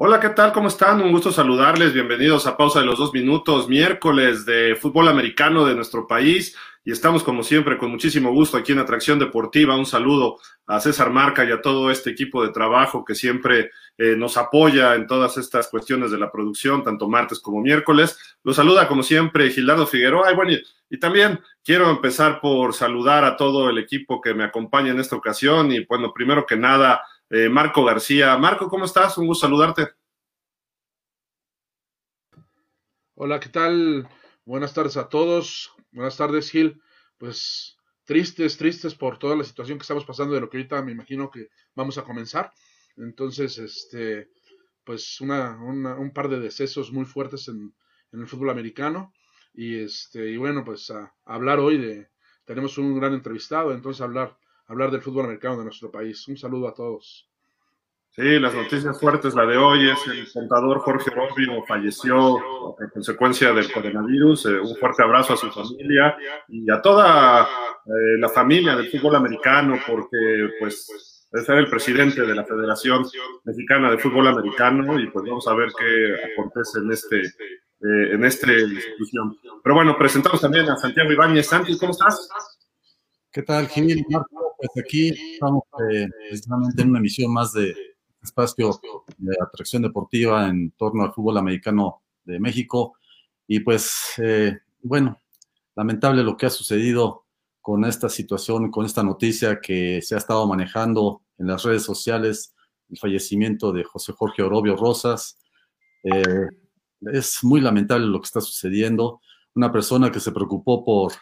Hola, ¿qué tal? ¿Cómo están? Un gusto saludarles. Bienvenidos a Pausa de los Dos Minutos, miércoles de fútbol americano de nuestro país. Y estamos, como siempre, con muchísimo gusto aquí en Atracción Deportiva. Un saludo a César Marca y a todo este equipo de trabajo que siempre eh, nos apoya en todas estas cuestiones de la producción, tanto martes como miércoles. Los saluda, como siempre, Gildardo Figueroa. Y bueno, y también quiero empezar por saludar a todo el equipo que me acompaña en esta ocasión. Y bueno, primero que nada, eh, Marco García. Marco, ¿cómo estás? Un gusto saludarte. Hola, ¿qué tal? Buenas tardes a todos. Buenas tardes, Gil. Pues tristes, tristes por toda la situación que estamos pasando de lo que ahorita me imagino que vamos a comenzar. Entonces, este, pues una, un par de decesos muy fuertes en, el fútbol americano. Y este, y bueno, pues a hablar hoy de, tenemos un gran entrevistado, entonces hablar hablar del fútbol americano de nuestro país. Un saludo a todos. Sí, las noticias fuertes, la de hoy es el contador Jorge Orobio falleció a consecuencia del coronavirus. Eh, un fuerte abrazo a su familia y a toda eh, la familia del fútbol americano, porque pues es el presidente de la Federación Mexicana de Fútbol Americano y pues vamos a ver qué acontece en este eh, en esta institución. Pero bueno, presentamos también a Santiago Ibáñez. Santi, ¿cómo estás? ¿Qué tal, Gil? Marco, pues aquí estamos eh, precisamente en una emisión más de espacio de atracción deportiva en torno al fútbol americano de México. Y pues, eh, bueno, lamentable lo que ha sucedido con esta situación, con esta noticia que se ha estado manejando en las redes sociales, el fallecimiento de José Jorge Orobio Rosas. Eh, es muy lamentable lo que está sucediendo. Una persona que se preocupó por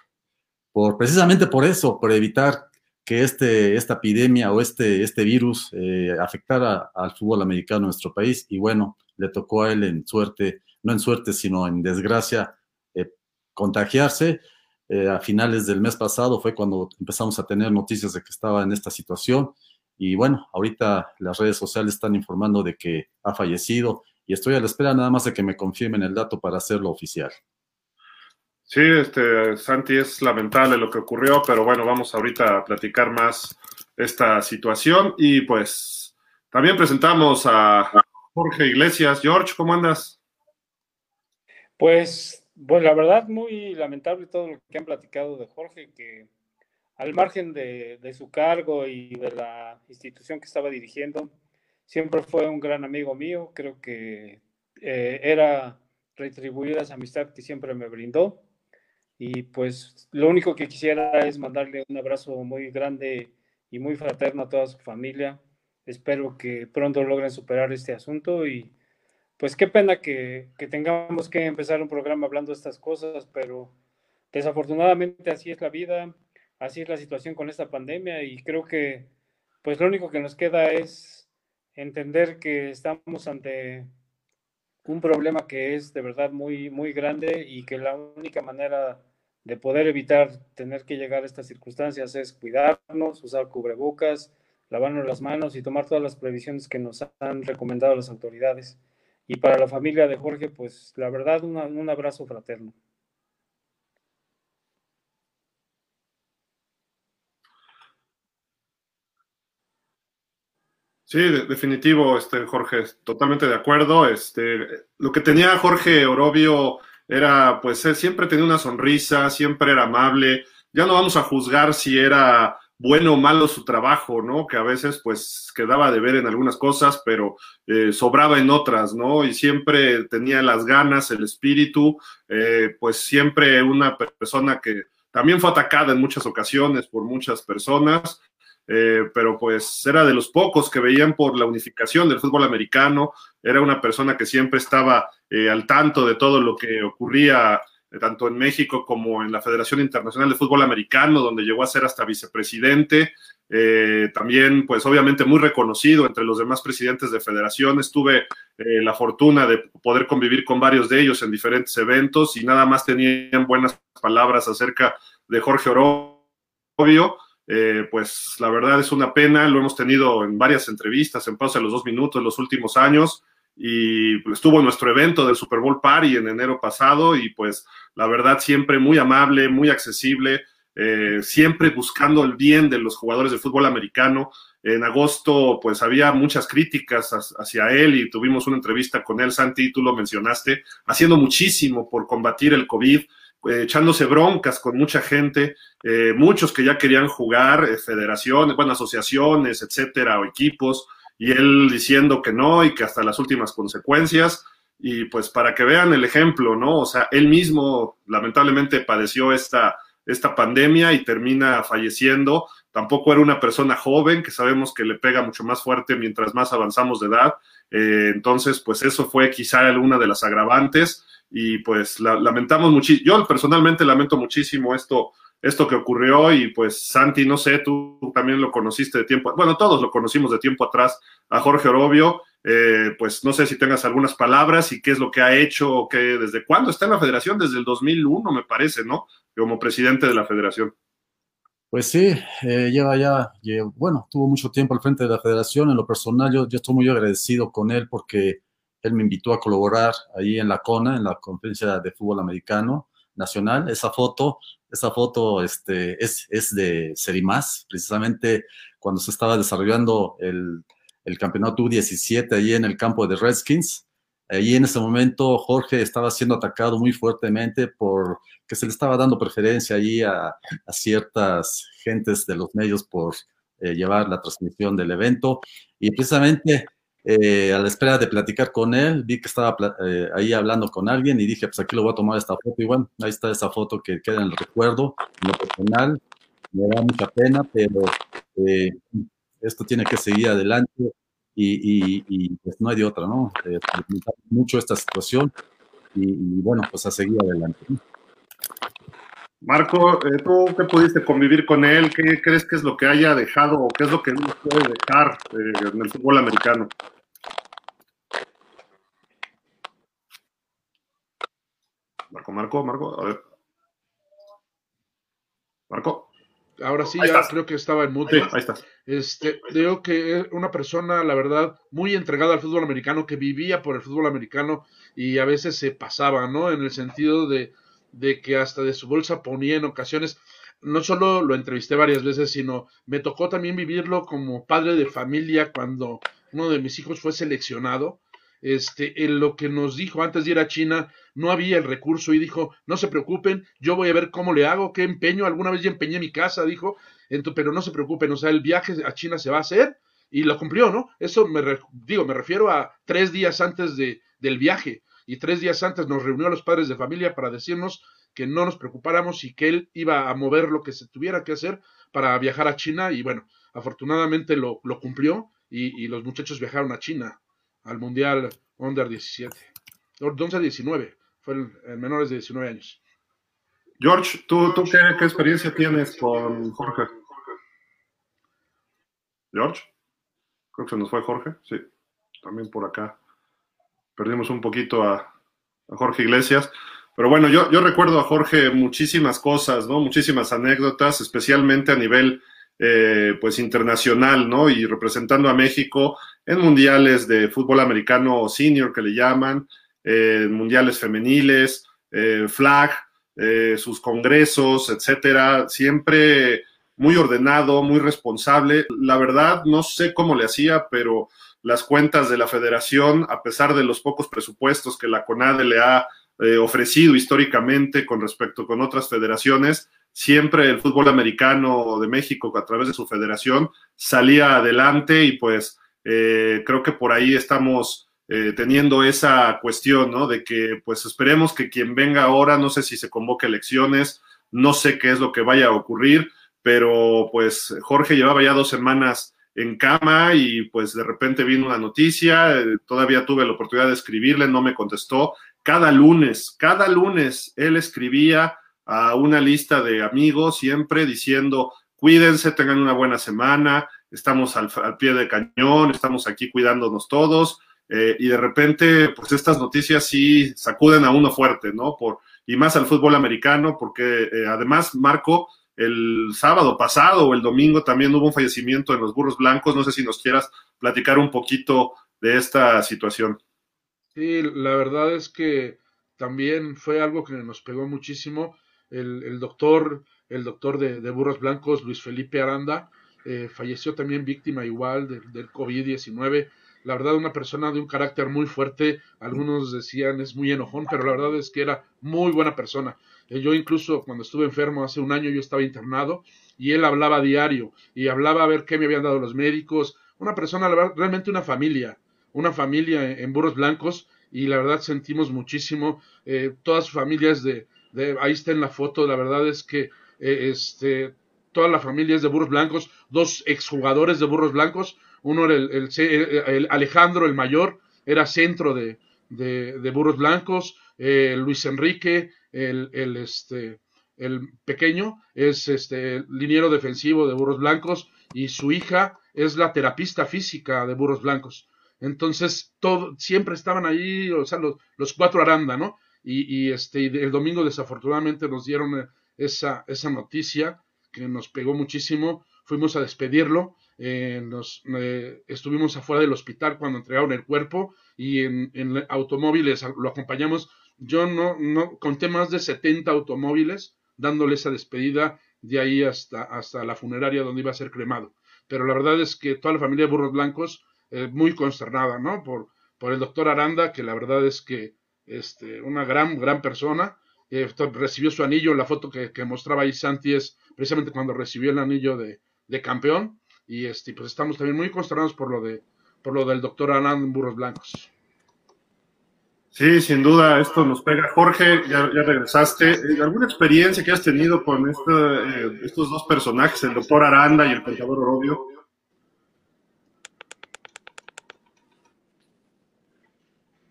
precisamente por eso, por evitar que este, esta epidemia o este, este virus eh, afectara al fútbol americano en nuestro país. Y bueno, le tocó a él en suerte, no en suerte, sino en desgracia, eh, contagiarse. Eh, a finales del mes pasado fue cuando empezamos a tener noticias de que estaba en esta situación. Y bueno, ahorita las redes sociales están informando de que ha fallecido y estoy a la espera nada más de que me confirmen el dato para hacerlo oficial. Sí, este, Santi, es lamentable lo que ocurrió, pero bueno, vamos ahorita a platicar más esta situación y pues también presentamos a Jorge Iglesias. George, ¿cómo andas? Pues, bueno, la verdad, muy lamentable todo lo que han platicado de Jorge, que al margen de, su cargo y de la institución que estaba dirigiendo, siempre fue un gran amigo mío, creo que eh, era retribuir esa amistad que siempre me brindó y pues lo único que quisiera es mandarle un abrazo muy grande y muy fraterno a toda su familia. Espero que pronto logren superar este asunto y pues qué pena que, que tengamos que empezar un programa hablando de estas cosas, pero desafortunadamente así es la vida, así es la situación con esta pandemia y creo que pues lo único que nos queda es entender que estamos ante un problema que es de verdad muy, muy grande y que la única manera de poder evitar tener que llegar a estas circunstancias es cuidarnos, usar cubrebocas, lavarnos las manos y tomar todas las previsiones que nos han recomendado las autoridades. Y para la familia de Jorge, pues la verdad, un abrazo fraterno. Sí, definitivo, este, Jorge, totalmente de acuerdo. Este, lo que tenía Jorge Orobio era, pues, él siempre tenía una sonrisa, siempre era amable. Ya no vamos a juzgar si era bueno o malo su trabajo, ¿no? Que a veces, pues, quedaba de ver en algunas cosas, pero eh, sobraba en otras, ¿no? Y siempre tenía las ganas, el espíritu, eh, pues, siempre una persona que también fue atacada en muchas ocasiones por muchas personas, eh, pero pues era de los pocos que veían por la unificación del fútbol americano, era una persona que siempre estaba eh, al tanto de todo lo que ocurría eh, tanto en México como en la Federación Internacional de Fútbol Americano, donde llegó a ser hasta vicepresidente, también pues obviamente muy reconocido entre los demás presidentes de federaciones, tuve la fortuna de poder convivir con varios de ellos en diferentes eventos y nada más tenían buenas palabras acerca de Jorge Orobio. Eh, pues la verdad es una pena, lo hemos tenido en varias entrevistas, en pausa de los dos minutos, en los últimos años, y pues, estuvo en nuestro evento del Super Bowl Party en enero pasado, y pues la verdad siempre muy amable, muy accesible, eh, siempre buscando el bien de los jugadores de fútbol americano. En agosto, pues había muchas críticas hacia él y tuvimos una entrevista con él, Santi, tú lo mencionaste, haciendo muchísimo por combatir el COVID, eh, echándose broncas con mucha gente, eh, muchos que ya querían jugar, eh, federaciones, bueno, asociaciones, etcétera, o equipos, y él diciendo que no y que hasta las últimas consecuencias. Y pues para que vean el ejemplo, ¿no? O sea, él mismo lamentablemente padeció esta, esta pandemia y termina falleciendo. Tampoco era una persona joven, que sabemos que le pega mucho más fuerte mientras más avanzamos de edad. entonces, pues eso fue quizá una de las agravantes y pues lamentamos muchísimo, yo personalmente lamento muchísimo esto, esto que ocurrió y pues Santi, no sé, tú también lo conociste de tiempo, bueno, todos lo conocimos de tiempo atrás a Jorge Orobio, eh, pues no sé si tengas algunas palabras y qué es lo que ha hecho, o qué, desde cuándo está en la federación, desde el 2001 me parece, ¿no? Como presidente de la federación. Pues sí, eh, lleva ya, bueno, tuvo mucho tiempo al frente de la federación, en lo personal yo, yo estoy muy agradecido con él porque él me invitó a colaborar ahí en la CONA, en la Conferencia de Fútbol Americano Nacional. Esa foto, esa foto este, es, es de Serimás, precisamente cuando se estaba desarrollando el, el campeonato U17 ahí en el campo de Redskins. Ahí en ese momento Jorge estaba siendo atacado muy fuertemente por que se le estaba dando preferencia ahí a, a ciertas gentes de los medios por eh, llevar la transmisión del evento. Y precisamente eh, a la espera de platicar con él, vi que estaba eh, ahí hablando con alguien y dije, pues aquí lo voy a tomar esta foto. Y bueno, ahí está esa foto que queda en el recuerdo, en lo personal. Me da mucha pena, pero eh, esto tiene que seguir adelante y, y, pues no hay de otra, ¿no? mucho esta situación y, bueno, pues a seguir adelante. Marco, ¿tú qué pudiste convivir con él? ¿Qué crees que es lo que haya dejado o qué es lo que nos puede dejar en el fútbol americano? Marco, Marco, Marco, a ver. Marco. Ahora sí, ya creo que estaba en mute. ahí está. Este, creo que es una persona, la verdad, muy entregada al fútbol americano, que vivía por el fútbol americano y a veces se pasaba, ¿no? En el sentido de, de que hasta de su bolsa ponía en ocasiones, no solo lo entrevisté varias veces, sino me tocó también vivirlo como padre de familia cuando uno de mis hijos fue seleccionado este, en lo que nos dijo antes de ir a China, no había el recurso y dijo, no se preocupen, yo voy a ver cómo le hago, qué empeño, alguna vez ya empeñé mi casa, dijo, pero no se preocupen, o sea, el viaje a China se va a hacer y lo cumplió, ¿no? Eso me digo, me refiero a tres días antes de, del viaje. Y tres días antes nos reunió a los padres de familia para decirnos que no nos preocupáramos y que él iba a mover lo que se tuviera que hacer para viajar a China. Y bueno, afortunadamente lo, lo cumplió y, y los muchachos viajaron a China al Mundial Under 17. 11 19, fue el, menores de 19 años. George, ¿tú, tú qué, qué, experiencia tienes con Jorge? George, creo que se nos fue Jorge, sí, también por acá. Perdimos un poquito a, a Jorge Iglesias. Pero bueno, yo, yo recuerdo a Jorge muchísimas cosas, ¿no? Muchísimas anécdotas, especialmente a nivel eh, pues internacional, ¿no? Y representando a México en mundiales de fútbol americano senior que le llaman, eh, mundiales femeniles, eh, flag, sus congresos, etcétera, siempre muy ordenado, muy responsable. La verdad, no sé cómo le hacía, pero las cuentas de la federación, a pesar de los pocos presupuestos que la CONADE le ha ofrecido históricamente con respecto con otras federaciones, siempre el fútbol americano de México a través de su federación salía adelante y pues eh, creo que por ahí estamos eh, teniendo esa cuestión, ¿no? De que pues esperemos que quien venga ahora, no sé si se convoque elecciones, no sé qué es lo que vaya a ocurrir, pero pues Jorge llevaba ya dos semanas en cama y pues de repente vino una noticia, eh, todavía tuve la oportunidad de escribirle, no me contestó. Cada lunes, cada lunes él escribía a una lista de amigos siempre diciendo, cuídense, tengan una buena semana, estamos al, pie de cañón, estamos aquí cuidándonos todos. Eh, y de repente, pues estas noticias sí sacuden a uno fuerte, ¿no? Por, y más al fútbol americano, porque eh, además, Marco, el sábado pasado o el domingo también hubo un fallecimiento en los burros blancos. No sé si nos quieras platicar un poquito de esta situación. Sí, la verdad es que también fue algo que nos pegó muchísimo el, doctor el doctor de, Burros Blancos, Luis Felipe Aranda, eh, falleció también víctima igual del COVID-19. La verdad, una persona de un carácter muy fuerte, algunos decían es muy enojón, pero la verdad es que era muy buena persona. Eh, yo incluso cuando estuve enfermo hace un año, yo estaba internado y él hablaba diario y hablaba a ver qué me habían dado los médicos. Una persona, realmente una familia, una familia en Burros Blancos y la verdad sentimos muchísimo. Eh, todas sus familias de, de, ahí está en la foto, la verdad es que eh, este, toda la familia es de Burros Blancos, dos exjugadores de Burros Blancos, uno era el, Alejandro, el mayor, era centro de, de, Burros Blancos, eh, Luis Enrique, el, el, este, el pequeño, es este, liniero defensivo de Burros Blancos y su hija es la terapista física de Burros Blancos. Entonces, todo, siempre estaban ahí, o sea, los, cuatro Aranda, ¿no? Y, este, el domingo desafortunadamente nos dieron eh, esa, esa noticia que nos pegó muchísimo. Fuimos a despedirlo, eh, nos, eh, estuvimos afuera del hospital cuando entregaron el cuerpo y en, automóviles lo acompañamos. Yo no, no conté más de 70 automóviles dándole esa despedida de ahí hasta, hasta la funeraria donde iba a ser cremado. Pero la verdad es que toda la familia de Burros Blancos muy consternada, ¿no? Por, por el doctor Aranda, que la verdad es que este, una gran, gran persona. Eh, recibió su anillo, la foto que, mostraba ahí Santi es precisamente cuando recibió el anillo de, campeón. Y este, pues estamos también muy consternados por lo de por lo del doctor en Burros Blancos. Sí, sin duda, esto nos pega. Jorge, ya, regresaste. Eh, ¿Alguna experiencia que has tenido con estos dos personajes, el doctor Aranda y el contador Orobio?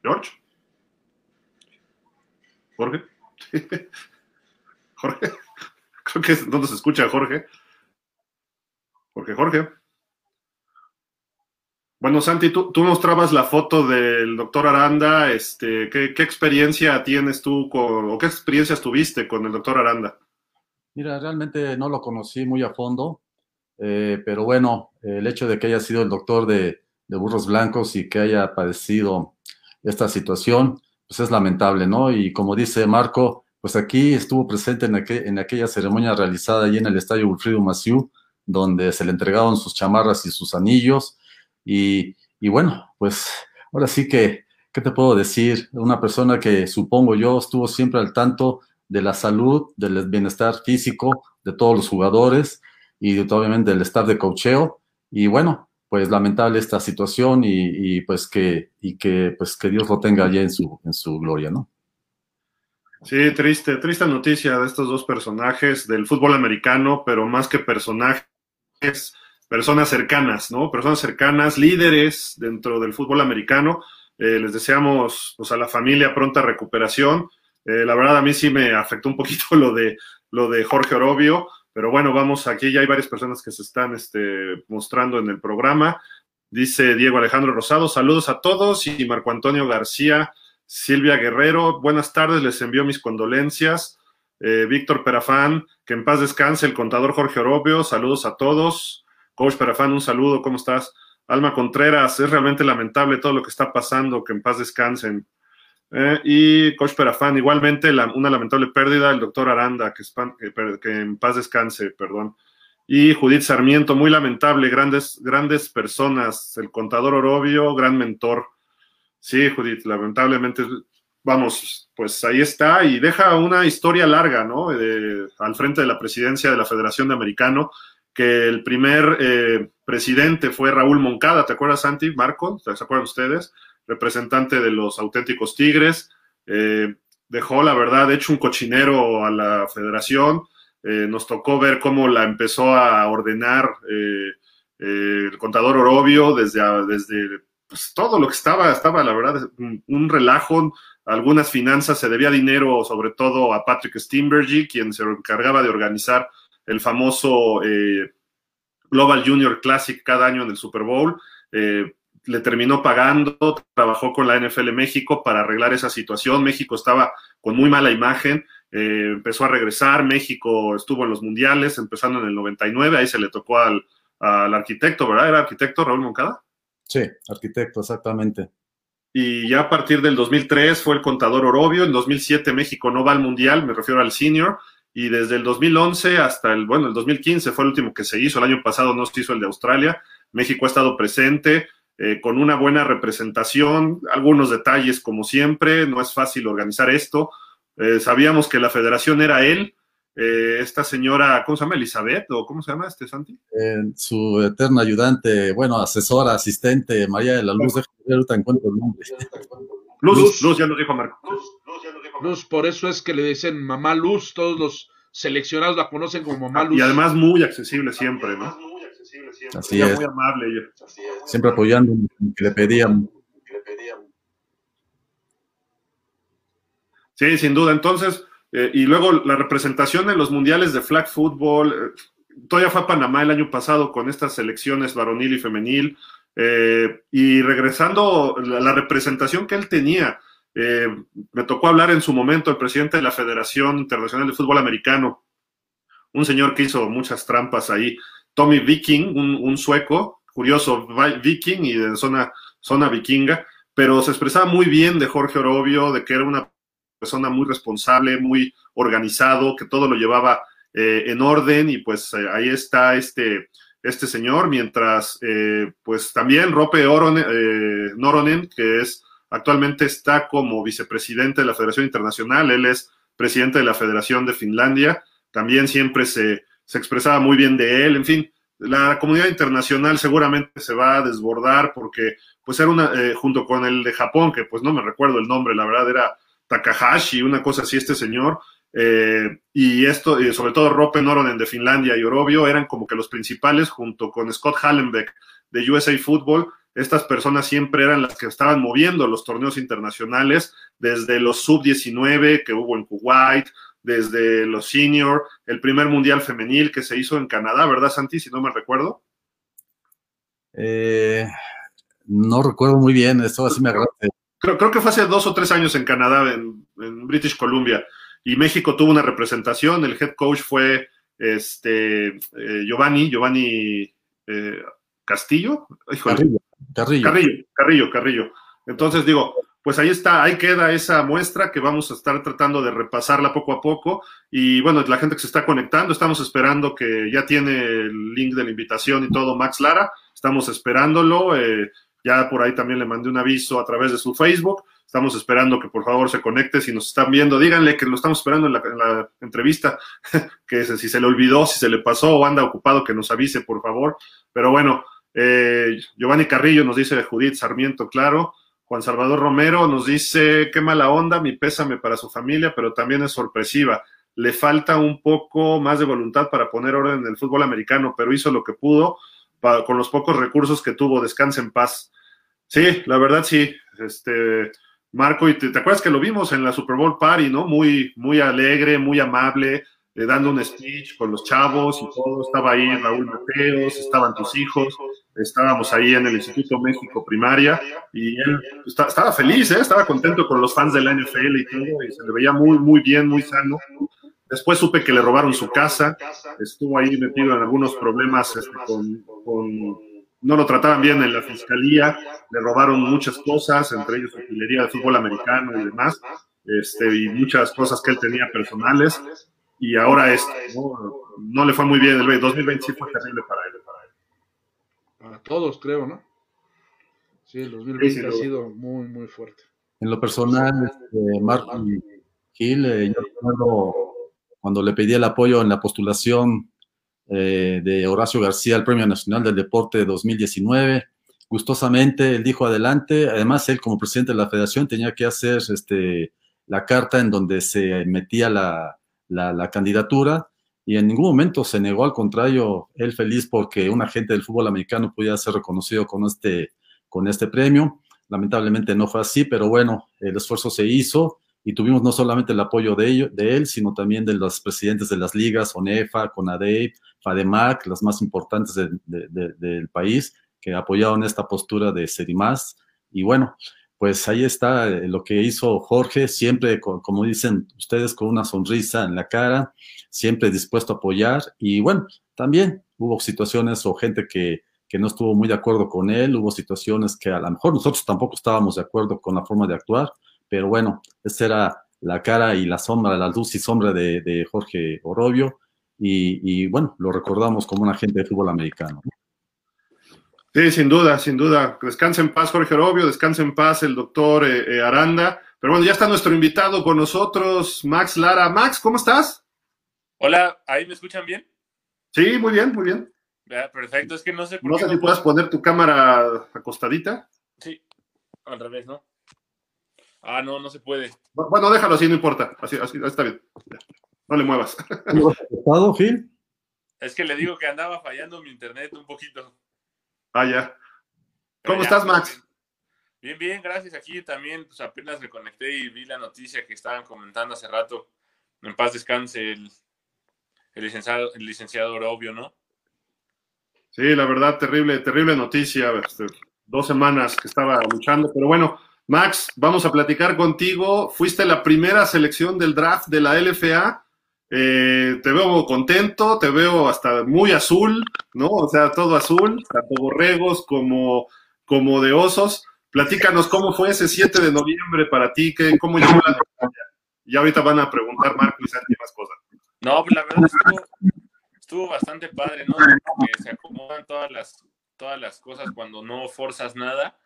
George. Jorge. Jorge. Creo que es se escucha Jorge. Jorge, Jorge. Bueno, Santi, tú, mostrabas la foto del doctor Aranda. Este, ¿qué, experiencia tienes tú con, o qué experiencias tuviste con el doctor Aranda? Mira, realmente no lo conocí muy a fondo, eh, pero bueno, el hecho de que haya sido el doctor de burros blancos y que haya padecido esta situación, pues es lamentable, ¿no? Y como dice Marco, pues aquí estuvo presente en, aquella ceremonia realizada allí en el Estadio Wilfrido Maciú, donde se le entregaron sus chamarras y sus anillos. Y, y bueno, pues ahora sí que, ¿qué te puedo decir? Una persona que supongo yo estuvo siempre al tanto de la salud, del bienestar físico de todos los jugadores y obviamente del staff de cocheo. Y bueno, pues lamentable esta situación y, pues que y que pues que Dios lo tenga allá en su en su gloria, ¿no? Sí, triste, triste noticia de estos dos personajes del fútbol americano, pero más que personajes, personas cercanas, ¿no? Personas cercanas, líderes dentro del fútbol americano. Eh, les deseamos pues, a la familia pronta recuperación. Eh, la verdad a mí sí me afectó un poquito lo de lo de Jorge Orobio. Pero bueno, vamos, aquí ya hay varias personas que se están este, mostrando en el programa. Dice Diego Alejandro Rosado, saludos a todos y Marco Antonio García, Silvia Guerrero, buenas tardes, les envío mis condolencias. Eh, Víctor Perafán, que en paz descanse, el contador Jorge Orobio, saludos a todos. Coach Perafán, un saludo, ¿cómo estás? Alma Contreras, es realmente lamentable todo lo que está pasando, que en paz descansen. Eh, y Coach Perafán, igualmente una lamentable pérdida, el doctor Aranda, que, que, en paz descanse, perdón. Y Judith Sarmiento, muy lamentable, grandes, grandes personas, el contador Orobio, gran mentor. Sí, Judith, lamentablemente, vamos, pues ahí está y deja una historia larga, ¿no? al frente de la presidencia de la Federación de Americano, que el primer eh, presidente fue Raúl Moncada, ¿te acuerdas, Santi, Marco? ¿Se acuerdan ustedes? Representante de los auténticos Tigres. Eh, dejó, la verdad, hecho un cochinero a la federación. Eh, nos tocó ver cómo la empezó a ordenar eh, el contador Orobio desde, desde pues, todo lo que estaba, estaba, la verdad, un, relajo. Algunas finanzas se debía dinero, sobre todo a Patrick Steinberg, quien se encargaba de organizar el famoso Global Junior Classic cada año en el Super Bowl le terminó pagando, trabajó con la NFL México para arreglar esa situación. México estaba con muy mala imagen, eh, empezó a regresar, México estuvo en los mundiales, empezando en el 99, ahí se le tocó al, arquitecto, ¿verdad? ¿Era arquitecto Raúl Moncada? Sí, arquitecto, exactamente. Y ya a partir del 2003 fue el contador Orobio, en 2007 México no va al mundial, me refiero al senior, y desde el 2011 hasta el, bueno, el 2015 fue el último que se hizo, el año pasado no se hizo el de Australia, México ha estado presente eh, con una buena representación, algunos detalles como siempre, no es fácil organizar esto, eh, sabíamos que la federación era él, eh, esta señora, ¿cómo se llama? Elizabeth, o ¿cómo se llama este Santi? su eterna ayudante, bueno, asesora, asistente, María de la Luz, de ahorita encuentro el nombre. Luz, Luz, ya lo dijo Marco. Luz, por eso es que le dicen mamá Luz, todos los seleccionados la conocen como mamá Luz. Y además muy accesible siempre, ¿no? Así es. Muy amable ella. Siempre apoyando que le pedían. Sí, sin duda. Entonces, eh, y luego la representación en los mundiales de flag football, eh, todavía fue a Panamá el año pasado con estas selecciones varonil y femenil, eh, y regresando la, representación que él tenía, me tocó hablar en su momento el presidente de la Federación Internacional de Fútbol Americano, un señor que hizo muchas trampas ahí, Tommy Viking, un, sueco, curioso viking y de zona, zona vikinga, pero se expresaba muy bien de Jorge Orobio, de que era una persona muy responsable, muy organizado, que todo lo llevaba eh, en orden y pues eh, ahí está este, este señor, mientras eh, pues también Rope Noronen, que es actualmente está como vicepresidente de la Federación Internacional, él es presidente de la Federación de Finlandia, también siempre se, se expresaba muy bien de él, en fin, la comunidad internacional seguramente se va a desbordar porque pues era una, junto con el de Japón, que pues no me recuerdo el nombre, la verdad era Takahashi, una cosa así, este señor, eh, y esto, y sobre todo Rope Noronen de Finlandia y Orobio, eran como que los principales, junto con Scott Hallenbeck de USA Football. Estas personas siempre eran las que estaban moviendo los torneos internacionales, desde los sub-19 que hubo en Kuwait, desde los senior, el primer mundial femenil que se hizo en Canadá, ¿verdad, Santi? Si no me recuerdo. Eh, no recuerdo muy bien, esto así me agrada. Creo, que fue hace dos o tres años en Canadá, en, British Columbia, y México tuvo una representación. El head coach fue este eh, Giovanni, Giovanni eh, Castillo. Carrillo, Carrillo. Carrillo, Carrillo, Entonces digo, pues ahí está, ahí queda esa muestra que vamos a estar tratando de repasarla poco a poco. Y bueno, la gente que se está conectando, estamos esperando que ya tiene el link de la invitación y todo, Max Lara, estamos esperándolo. Eh, ya por ahí también le mandé un aviso a través de su Facebook. Estamos esperando que por favor se conecte. Si nos están viendo, díganle que lo estamos esperando en la, entrevista, que si se le olvidó, si se le pasó o anda ocupado, que nos avise, por favor. Pero bueno, eh, Giovanni Carrillo nos dice Judith Sarmiento, claro. Juan Salvador Romero nos dice, qué mala onda, mi pésame para su familia, pero también es sorpresiva. Le falta un poco más de voluntad para poner orden en el fútbol americano, pero hizo lo que pudo con los pocos recursos que tuvo. Descanse en paz. Sí, la verdad sí. Este, Marco, y te, acuerdas que lo vimos en la Super Bowl Party, ¿no? Muy, muy alegre, muy amable, eh, dando un speech con los chavos y todo. Estaba ahí Raúl Mateos, estaban tus hijos, estábamos ahí en el Instituto México Primaria y él estaba feliz, ¿eh? estaba contento con los fans de la NFL y todo, y se le veía muy, muy bien, muy sano. Después supe que le robaron su casa, estuvo ahí metido en algunos problemas este, con no lo trataban bien en la fiscalía, le robaron muchas cosas, entre ellos utilería de fútbol americano y demás, este, y muchas cosas que él tenía personales, y ahora esto, ¿no? le fue muy bien, el 2020 fue terrible para él. Para todos, creo, ¿no? Sí, el 2020 ha sido muy, muy fuerte. En lo personal, este, Marco Gil, eh, yo recuerdo cuando le pedí el apoyo en la postulación eh, de Horacio García al Premio Nacional del Deporte 2019. Gustosamente, él dijo adelante. Además, él como presidente de la federación tenía que hacer este, la carta en donde se metía la, la, candidatura y en ningún momento se negó, al contrario, él feliz porque un agente del fútbol americano pudiera ser reconocido con este, con este premio. Lamentablemente no fue así, pero bueno, el esfuerzo se hizo y tuvimos no solamente el apoyo de, ello, de él, sino también de los presidentes de las ligas, ONEFA, CONADEIP, FADEMAC, las más importantes del país, que apoyaron esta postura de Sedimás. Y bueno, pues ahí está eh, lo que hizo Jorge, siempre, como dicen ustedes, con una sonrisa en la cara, siempre dispuesto a apoyar. Y bueno, también hubo situaciones o gente que, que no estuvo muy de acuerdo con él, hubo situaciones que a lo mejor nosotros tampoco estábamos de acuerdo con la forma de actuar, pero bueno, esa era la cara y la sombra, la luz y sombra de, Jorge Orobio. Y, bueno, lo recordamos como un agente de fútbol americano. Sí, sin duda, sin duda. Descanse en paz Jorge Orobio, descanse en paz el doctor eh, eh, Aranda. Pero bueno, ya está nuestro invitado con nosotros, Max Lara. Max, ¿cómo estás? Hola, ¿ahí me escuchan bien? Sí, muy bien, muy bien. Perfecto, es que no sé por No sé si puedes poner tu cámara acostadita. Sí, al revés, ¿no? Ah, no, no se puede. Bueno, déjalo así, no importa. Así, así está bien. No le muevas. ¿Estado, Gil? Es que le digo que andaba fallando mi internet un poquito. Ah, ya. ¿Cómo estás, Max? Bien, bien, gracias. Aquí también, pues apenas me conecté y vi la noticia que estaban comentando hace rato. En paz descanse el, el licenciado, el licenciado Orobio, ¿no? Sí, la verdad, terrible, terrible noticia. Este, dos semanas que estaba luchando, pero bueno, Max, vamos a platicar contigo. Fuiste la primera selección del draft de la LFA. Eh, te veo contento, te veo hasta muy azul, ¿no? O sea, todo azul, tanto borregos como, como de osos. Platícanos cómo fue ese 7 de noviembre para ti, ¿Qué, cómo llegó la noticia. Y ahorita van a preguntar Marco y Santi más cosas. No, pues la verdad estuvo, bastante padre, ¿no? Porque se acomodan todas las, todas las cosas cuando no forzas nada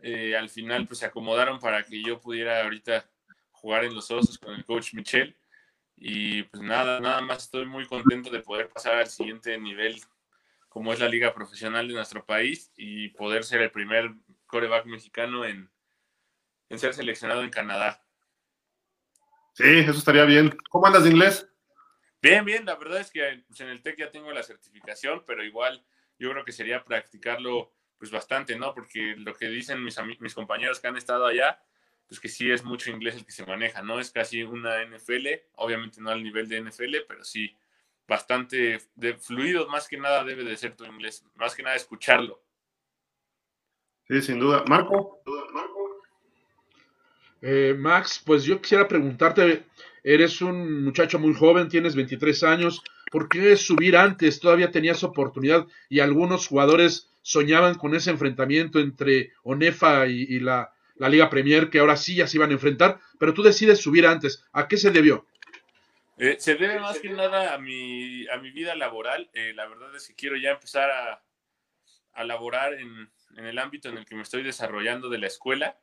eh, al final pues se acomodaron para que yo pudiera ahorita jugar en los osos con el coach Michel. Y pues nada, nada más estoy muy contento de poder pasar al siguiente nivel, como es la liga profesional de nuestro país, y poder ser el primer coreback mexicano en, en ser seleccionado en Canadá. Sí, eso estaría bien. ¿Cómo andas de inglés? Bien, bien, la verdad es que pues, en el TEC ya tengo la certificación, pero igual yo creo que sería practicarlo pues bastante, ¿no? Porque lo que dicen mis, mis compañeros que han estado allá, pues que sí es mucho inglés el que se maneja, ¿no? Es casi una NFL, obviamente no al nivel de NFL, pero sí bastante de fluido, más que nada debe de ser tu inglés, más que nada escucharlo. Sí, sin duda. Marco. Eh, Max, pues yo quisiera preguntarte, eres un muchacho muy joven, tienes 23 años, ¿por qué subir antes? Todavía tenías oportunidad y algunos jugadores soñaban con ese enfrentamiento entre Onefa y, la, Liga Premier, que ahora sí ya se iban a enfrentar, pero tú decides subir antes. ¿A qué se debió? Eh, se debe más que nada a mi, a mi vida laboral. Eh, la verdad es que quiero ya empezar a, a laborar en, en, el ámbito en el que me estoy desarrollando de la escuela.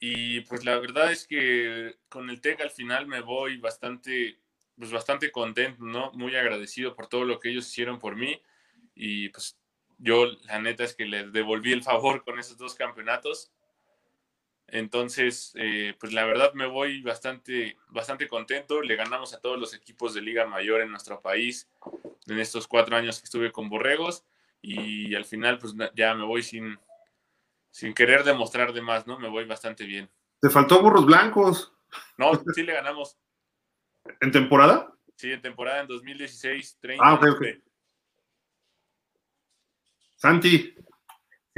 Y pues la verdad es que con el TEC al final me voy bastante, pues bastante contento, ¿no? Muy agradecido por todo lo que ellos hicieron por mí. Y pues yo la neta es que les devolví el favor con esos dos campeonatos. Entonces, eh, pues la verdad me voy bastante, bastante contento. Le ganamos a todos los equipos de Liga Mayor en nuestro país en estos cuatro años que estuve con Borregos. Y al final, pues ya me voy sin, sin querer demostrar de más, ¿no? Me voy bastante bien. ¿Te faltó burros blancos? No, sí le ganamos. ¿En temporada? Sí, en temporada en 2016, 30. Ah, Santi.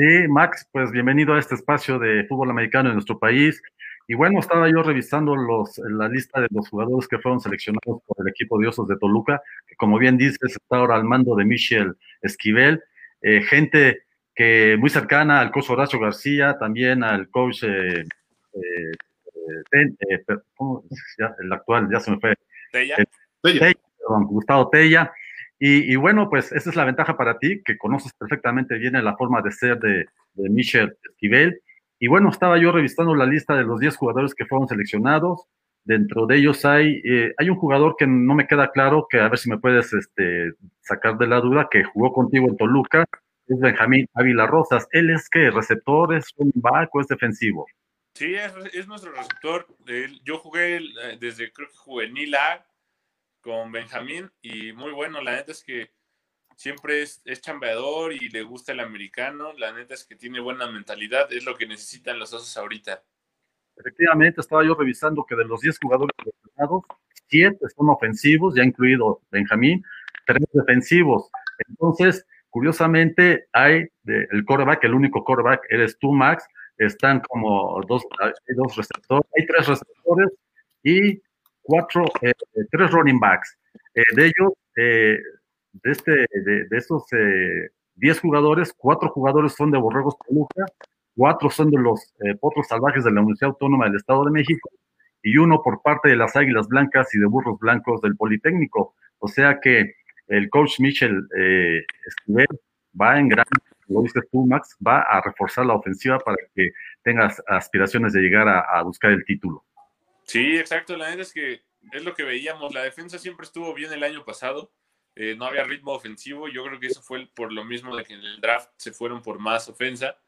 Sí, Max, pues bienvenido a este espacio de fútbol americano en nuestro país. Y bueno, estaba yo revisando los, la lista de los jugadores que fueron seleccionados por el equipo de Osos de Toluca, que como bien dices, está ahora al mando de Michel Esquivel, eh, gente que muy cercana al coach Horacio García, también al coach, eh, eh, ¿cómo? el actual, ya se me fue. Tella. Gustavo Tella. Y, bueno, pues esa es la ventaja para ti, que conoces perfectamente bien la forma de ser de, de Michel Esquivel. Y bueno, estaba yo revisando la lista de los 10 jugadores que fueron seleccionados. Dentro de ellos hay, eh, hay un jugador que no me queda claro, que a ver si me puedes este, sacar de la duda, que jugó contigo en Toluca, es Benjamín Ávila Rosas. ¿Él es que receptor, es un back o es defensivo? Sí, es, es nuestro receptor. Yo jugué eh, desde creo que juvenil A con Benjamín y muy bueno, la neta es que siempre es, es, chambeador y le gusta el americano, la neta es que tiene buena mentalidad, es lo que necesitan los osos ahorita. Efectivamente, estaba yo revisando que de los 10 jugadores seleccionados, 7 son ofensivos, ya incluido Benjamín, 3 defensivos. Entonces, curiosamente, hay el coreback, el único coreback eres tú, Max, están como dos, hay dos receptores, hay tres receptores y cuatro, eh, tres running backs. Eh, de ellos, eh, de, este, de, de esos diez jugadores, cuatro jugadores son de Borregos Toluca, cuatro son de los Potros Salvajes de la Universidad Autónoma del Estado de México y uno por parte de las Águilas Blancas y de Burros Blancos del Politécnico. O sea que el coach Michel eh, va en gran, lo dices tú, Max, va a reforzar la ofensiva para que tengas aspiraciones de llegar a, buscar el título. Sí, exacto. La verdad es que es lo que veíamos. La defensa siempre estuvo bien el año pasado. Eh, no había ritmo ofensivo. Yo creo que eso fue por lo mismo de que en el draft se fueron por más ofensa.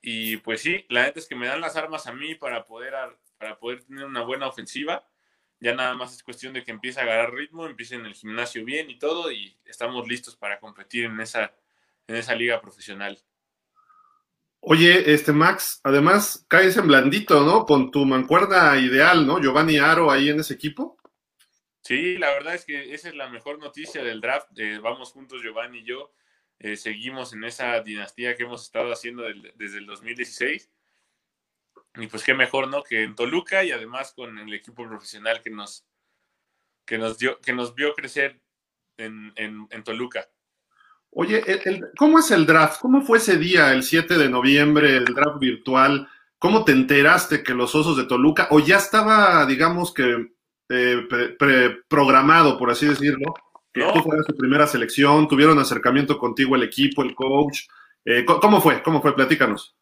Y pues sí, la neta es que me dan las armas a mí para poder, para poder tener una buena ofensiva. Ya nada más es cuestión de que empiece a agarrar ritmo, empiece en el gimnasio bien y todo, y estamos listos para competir en esa, en esa liga profesional. Oye, este Max, además caes en blandito, ¿no? Con tu mancuerda ideal, ¿no? Giovanni Aro ahí en ese equipo. Sí, la verdad es que esa es la mejor noticia del draft. Eh, vamos juntos, Giovanni y yo. Eh, seguimos en esa dinastía que hemos estado haciendo desde el 2016. Y pues qué mejor, ¿no? Que en Toluca y además con el equipo profesional que nos, que nos, dio, que nos vio crecer en, Toluca. Oye, ¿cómo es el draft? ¿Cómo fue ese día, el 7 de noviembre, el draft virtual? ¿Cómo te enteraste que los Osos de Toluca, o ya estaba, digamos que, eh, programado, por así decirlo, que tú fueras tu primera selección, tuvieron acercamiento contigo el equipo, el coach? Eh, ¿Cómo fue? ¿Cómo fue? Platícanos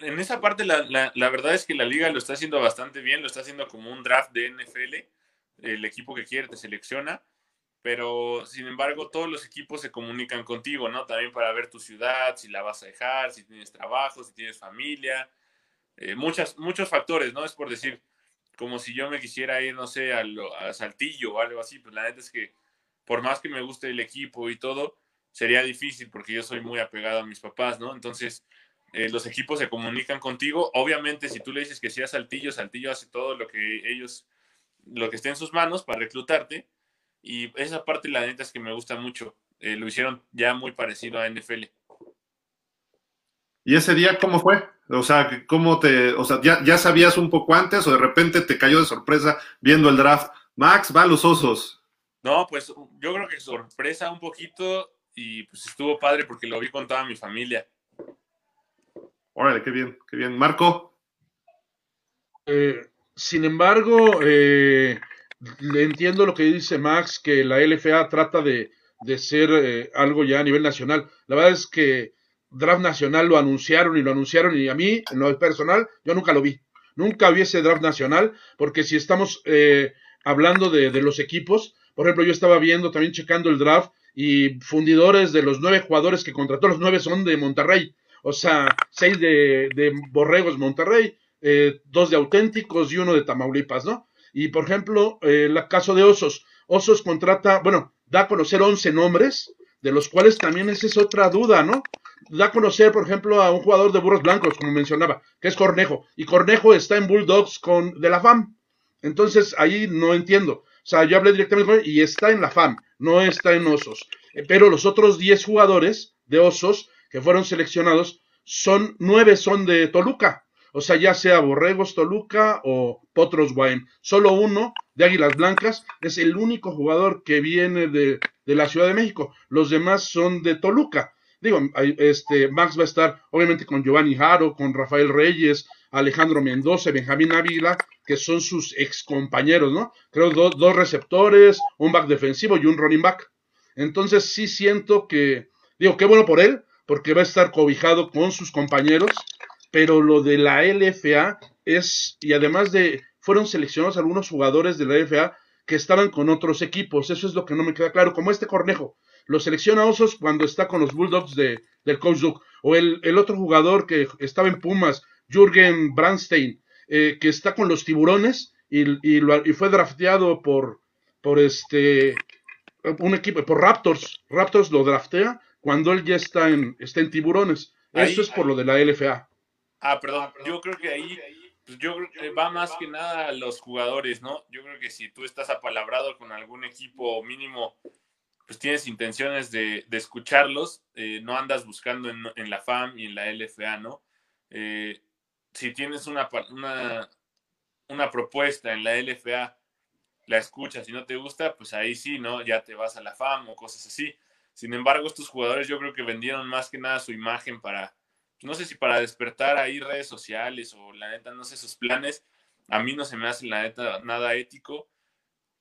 en esa parte la, la, verdad es que la liga lo está haciendo bastante bien, lo está haciendo como un draft de NFL, el equipo que quiere te selecciona, pero sin embargo todos los equipos se comunican contigo, ¿no? También para ver tu ciudad, si la vas a dejar, si tienes trabajo, si tienes familia, eh, muchos factores, ¿no? Es por decir, como si yo me quisiera ir, no sé, a, a Saltillo o algo así, pues la neta es que por más que me guste el equipo y todo, sería difícil porque yo soy muy apegado a mis papás, ¿no? Entonces eh, los equipos se comunican contigo. Obviamente, si tú le dices que sea Saltillo, Saltillo hace todo lo que ellos, lo que esté en sus manos para reclutarte. Y esa parte, la neta, es que me gusta mucho. Eh, lo hicieron ya muy parecido a NFL. ¿Y ese día cómo fue? O sea, ¿cómo te, o sea, ya, ya sabías un poco antes o de repente te cayó de sorpresa viendo el draft? Max, va a los osos. No, pues yo creo que sorpresa un poquito y pues estuvo padre porque lo vi con toda mi familia. Órale, qué bien, qué bien. Marco. Eh, sin embargo, eh, le entiendo lo que dice Max, que la LFA trata de, ser eh, algo ya a nivel nacional. La verdad es que draft nacional lo anunciaron y lo anunciaron y a mí, en lo personal, yo nunca lo vi. Nunca vi ese draft nacional, porque si estamos hablando de, de, los equipos, por ejemplo, yo estaba viendo, también checando el draft y fundidores de los nueve jugadores que contrató, los nueve son de Monterrey o sea, seis de, Borregos Monterrey, eh, dos de Auténticos y uno de Tamaulipas, ¿no? Y por ejemplo, eh, el caso de Osos. Osos contrata, bueno, da a conocer 11 nombres, de los cuales también esa es otra duda, ¿no? Da a conocer, por ejemplo, a un jugador de burros blancos, como mencionaba, que es Cornejo. Y Cornejo está en Bulldogs con, de la FAM. Entonces, ahí no entiendo. O sea, yo hablé directamente con él y está en la FAM, no está en Osos. Pero los otros 10 jugadores de Osos que fueron seleccionados, son nueve son de Toluca. O sea, ya sea Borregos Toluca o Potros Guaym. Solo uno de Águilas Blancas es el único jugador que viene de, la Ciudad de México. Los demás son de Toluca. Digo, este, Max va a estar obviamente con Giovanni Jaro, con Rafael Reyes, Alejandro Mendoza, Benjamín Ávila, que son sus ex compañeros, ¿no? Creo dos receptores, un back defensivo y un running back. Entonces sí siento que, digo, qué bueno por él, porque va a estar cobijado con sus compañeros, pero lo de la LFA es, y además de, fueron seleccionados algunos jugadores de la LFA que estaban con otros equipos, eso es lo que no me queda claro, como este Cornejo, lo selecciona Osos cuando está con los Bulldogs de, del Coach Duke, o el, el, otro jugador que estaba en Pumas, Jürgen Brandstein, eh, que está con los tiburones y, y, y, fue drafteado por, por este un equipo, por Raptors, Raptors lo draftea cuando él ya está en, está en tiburones. Eso es por lo de la LFA. Ah, perdón, yo creo que ahí pues yo creo que va más que nada a los jugadores, ¿no? Yo creo que si tú estás apalabrado con algún equipo mínimo, pues tienes intenciones de, escucharlos, eh, no andas buscando en, la FAM y en la LFA, ¿no? Eh, si tienes una, una, una, propuesta en la LFA, la escuchas y no te gusta, pues ahí sí, ¿no? Ya te vas a la FAM o cosas así. Sin embargo, estos jugadores yo creo que vendieron más que nada su imagen para, no sé si para despertar ahí redes sociales o la neta, no sé, sus planes, A mí no se me hace la neta nada ético,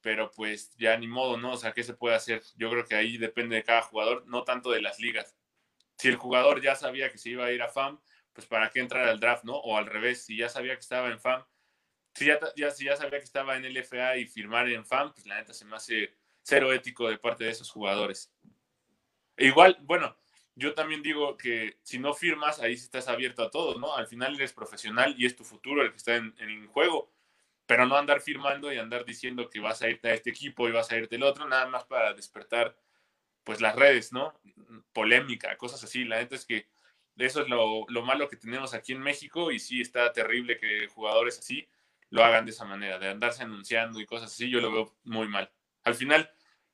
pero pues ya ni modo, ¿no? O sea, ¿qué se puede hacer? Yo creo que ahí depende de cada jugador, no tanto de las ligas. Si el jugador ya sabía que se iba a ir a FAM, pues para qué entrar al draft, ¿no? O al revés, si ya sabía que estaba en FAM, si ya, si ya sabía que estaba en LFA y firmar en FAM, pues la neta se me hace cero ético de parte de esos jugadores. E igual, bueno, yo también digo que si no firmas, ahí sí estás abierto a todo, ¿no? Al final eres profesional y es tu futuro el que está en, juego, pero no andar firmando y andar diciendo que vas a irte a este equipo y vas a irte al otro, nada más para despertar, pues, las redes, ¿no? Polémica, cosas así. La neta es que eso es lo, lo malo que tenemos aquí en México y sí está terrible que jugadores así lo hagan de esa manera, de andarse anunciando y cosas así, yo lo veo muy mal. Al final,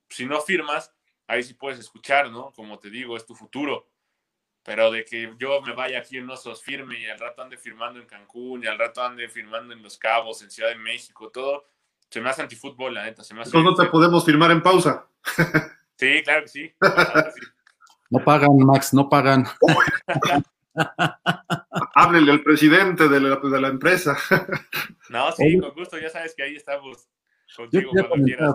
si no firmas, ahí sí puedes escuchar, ¿no? Como te digo, es tu futuro. Pero de que yo me vaya aquí en Osos firme y al rato ande firmando en Cancún y al rato ande firmando en Los Cabos, en Ciudad de México, todo, se me hace antifútbol, la neta. Se me hace Entonces no te podemos firmar en pausa. Sí, claro que sí. No pagan, Max, no pagan. Háblele al presidente de la, de la empresa. No, sí, con gusto, ya sabes que ahí estamos contigo quería cuando quieras.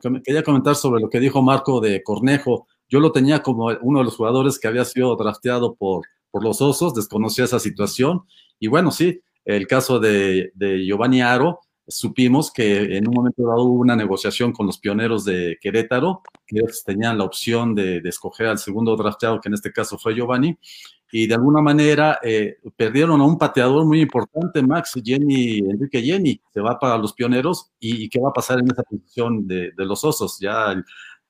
comentar, quería comentar sobre lo que dijo Marco de Cornejo. Yo lo tenía como uno de los jugadores que había sido drafteado por, por los Osos, desconocía esa situación. Y bueno, sí, el caso de, de Giovanni Aro, supimos que en un momento dado hubo una negociación con los pioneros de Querétaro, que ellos tenían la opción de, escoger al segundo drafteado, que en este caso fue Giovanni, y de alguna manera eh, perdieron a un pateador muy importante, Max Jenny, Enrique Jenny, se va para los pioneros, y, qué va a pasar en esa posición de, los osos, ya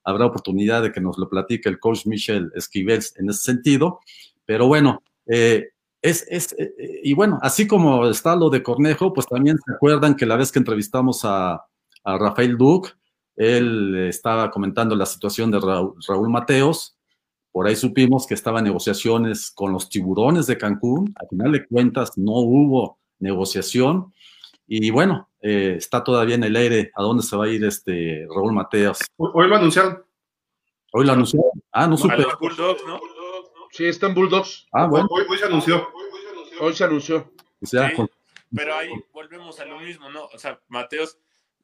habrá oportunidad de que nos lo platique el coach Michel Esquivel en ese sentido, pero bueno, eh, es, es eh, y bueno, así como está lo de Cornejo, pues también se acuerdan que la vez que entrevistamos a, a Rafael Duke, él estaba comentando la situación de Raúl, Raúl Mateos, por ahí supimos que estaban negociaciones con los tiburones de Cancún, al final de cuentas no hubo negociación, y bueno, eh, está todavía en el aire a dónde se va a ir este Raúl Mateos. Hoy lo anunciaron. Hoy lo anunció. Ah, no A supe. los Bulldogs, ¿no? Sí, está en Bulldogs. Ah, bueno, Hoy, hoy se anunció. Hoy se anunció. o sea, Sí. con- Pero ahí volvemos a lo mismo, ¿no? O sea, Mateos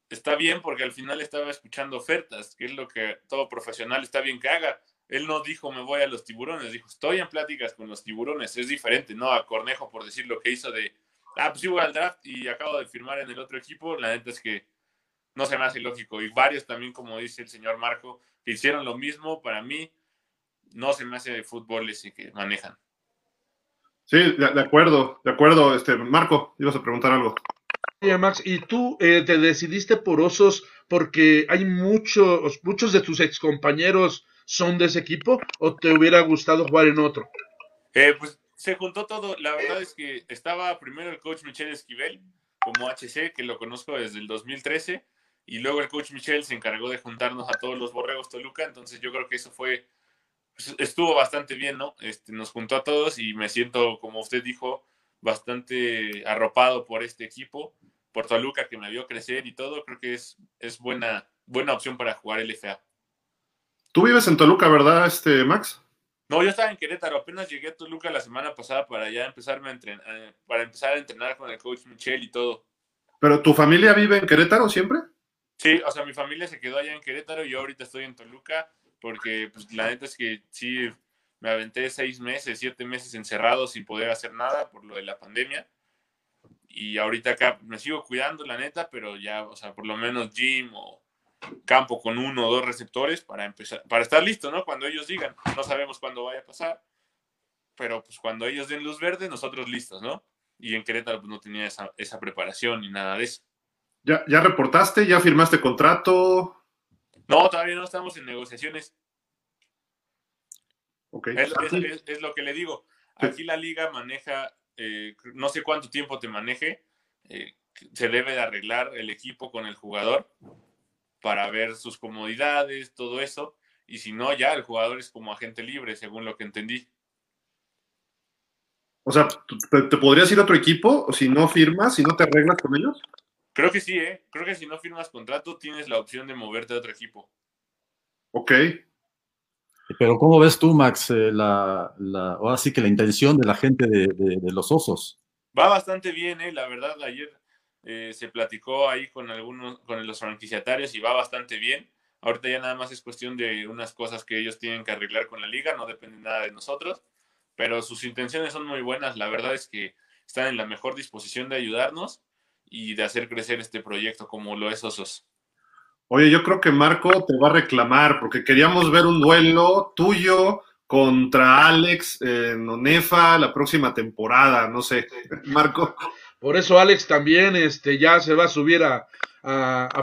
está bien porque al final estaba escuchando ofertas, que es lo que todo profesional está bien que haga. Él no dijo me voy a los tiburones, dijo estoy en pláticas con los tiburones. Es diferente, ¿no? A Cornejo por decir lo que hizo de, ah, pues sí voy al draft y acabo de firmar en el otro equipo. La neta es que no se me hace lógico. Y varios también, como dice el señor Marco, que hicieron lo mismo. Para mí, no se me hace de fútbol ese que manejan. Sí, de, de acuerdo, de acuerdo. Este, Marco, ibas a preguntar algo. Oye, Max, ¿y tú eh, te decidiste por Osos porque hay muchos, muchos de tus excompañeros son de ese equipo o te hubiera gustado jugar en otro? Eh, pues se juntó todo. La verdad es que estaba primero el coach Michel Esquivel como HC, que lo conozco desde el 2013, y luego el coach Michel se encargó de juntarnos a todos los borregos Toluca. Entonces yo creo que eso fue, estuvo bastante bien, ¿no? Este, nos juntó a todos y me siento, como usted dijo, bastante arropado por este equipo, por Toluca que me vio crecer y todo. Creo que es, es buena, buena opción para jugar LFA. Tú vives en Toluca, ¿verdad, este, Max? No, yo estaba en Querétaro, apenas llegué a Toluca la semana pasada para ya empezarme a entrenar, eh, para empezar a entrenar con el coach Michel y todo. ¿Pero tu familia vive en Querétaro siempre? Sí, o sea, mi familia se quedó allá en Querétaro y yo ahorita estoy en Toluca porque pues la neta es que sí me aventé seis meses, siete meses encerrado sin poder hacer nada por lo de la pandemia. Y ahorita acá me sigo cuidando, la neta, pero ya, o sea, por lo menos gym o campo con uno o dos receptores para empezar, para estar listo, ¿no? Cuando ellos digan, no sabemos cuándo vaya a pasar, pero pues cuando ellos den luz verde, nosotros listos, ¿no? Y en Querétaro pues no tenía esa, esa preparación ni nada de eso. ¿Ya, ¿Ya reportaste? ¿Ya firmaste contrato? No, todavía no estamos en negociaciones. Ok. Es, es- es- es lo que le digo. Aquí la liga maneja, eh, no sé cuánto tiempo te maneje, eh, se debe de arreglar el equipo con el jugador para ver sus comodidades, todo eso. Y si no, ya el jugador es como agente libre, según lo que entendí. O sea, ¿te, podrías ir a otro equipo o si no firmas, si no te arreglas con ellos? Creo que sí, ¿eh? Creo que si no firmas contrato, tienes la opción de moverte a otro equipo. Ok. pero ¿cómo ves tú, Max, eh, la, la, ahora sí que la intención de la gente de, de- de los osos? Va bastante bien, ¿eh? La verdad, ayer eh, se platicó ahí con algunos, con los franquiciatarios y va bastante bien. Ahorita ya nada más es cuestión de unas cosas que ellos tienen que arreglar con la liga, no depende nada de nosotros, pero sus intenciones son muy buenas. La verdad es que están en la mejor disposición de ayudarnos y de hacer crecer este proyecto como lo es Osos. Oye, yo creo que Marco te va a reclamar porque queríamos ver un duelo tuyo contra Alex en Onefa la próxima temporada, no sé, Marco. Por eso Alex también este, ya se va a subir a,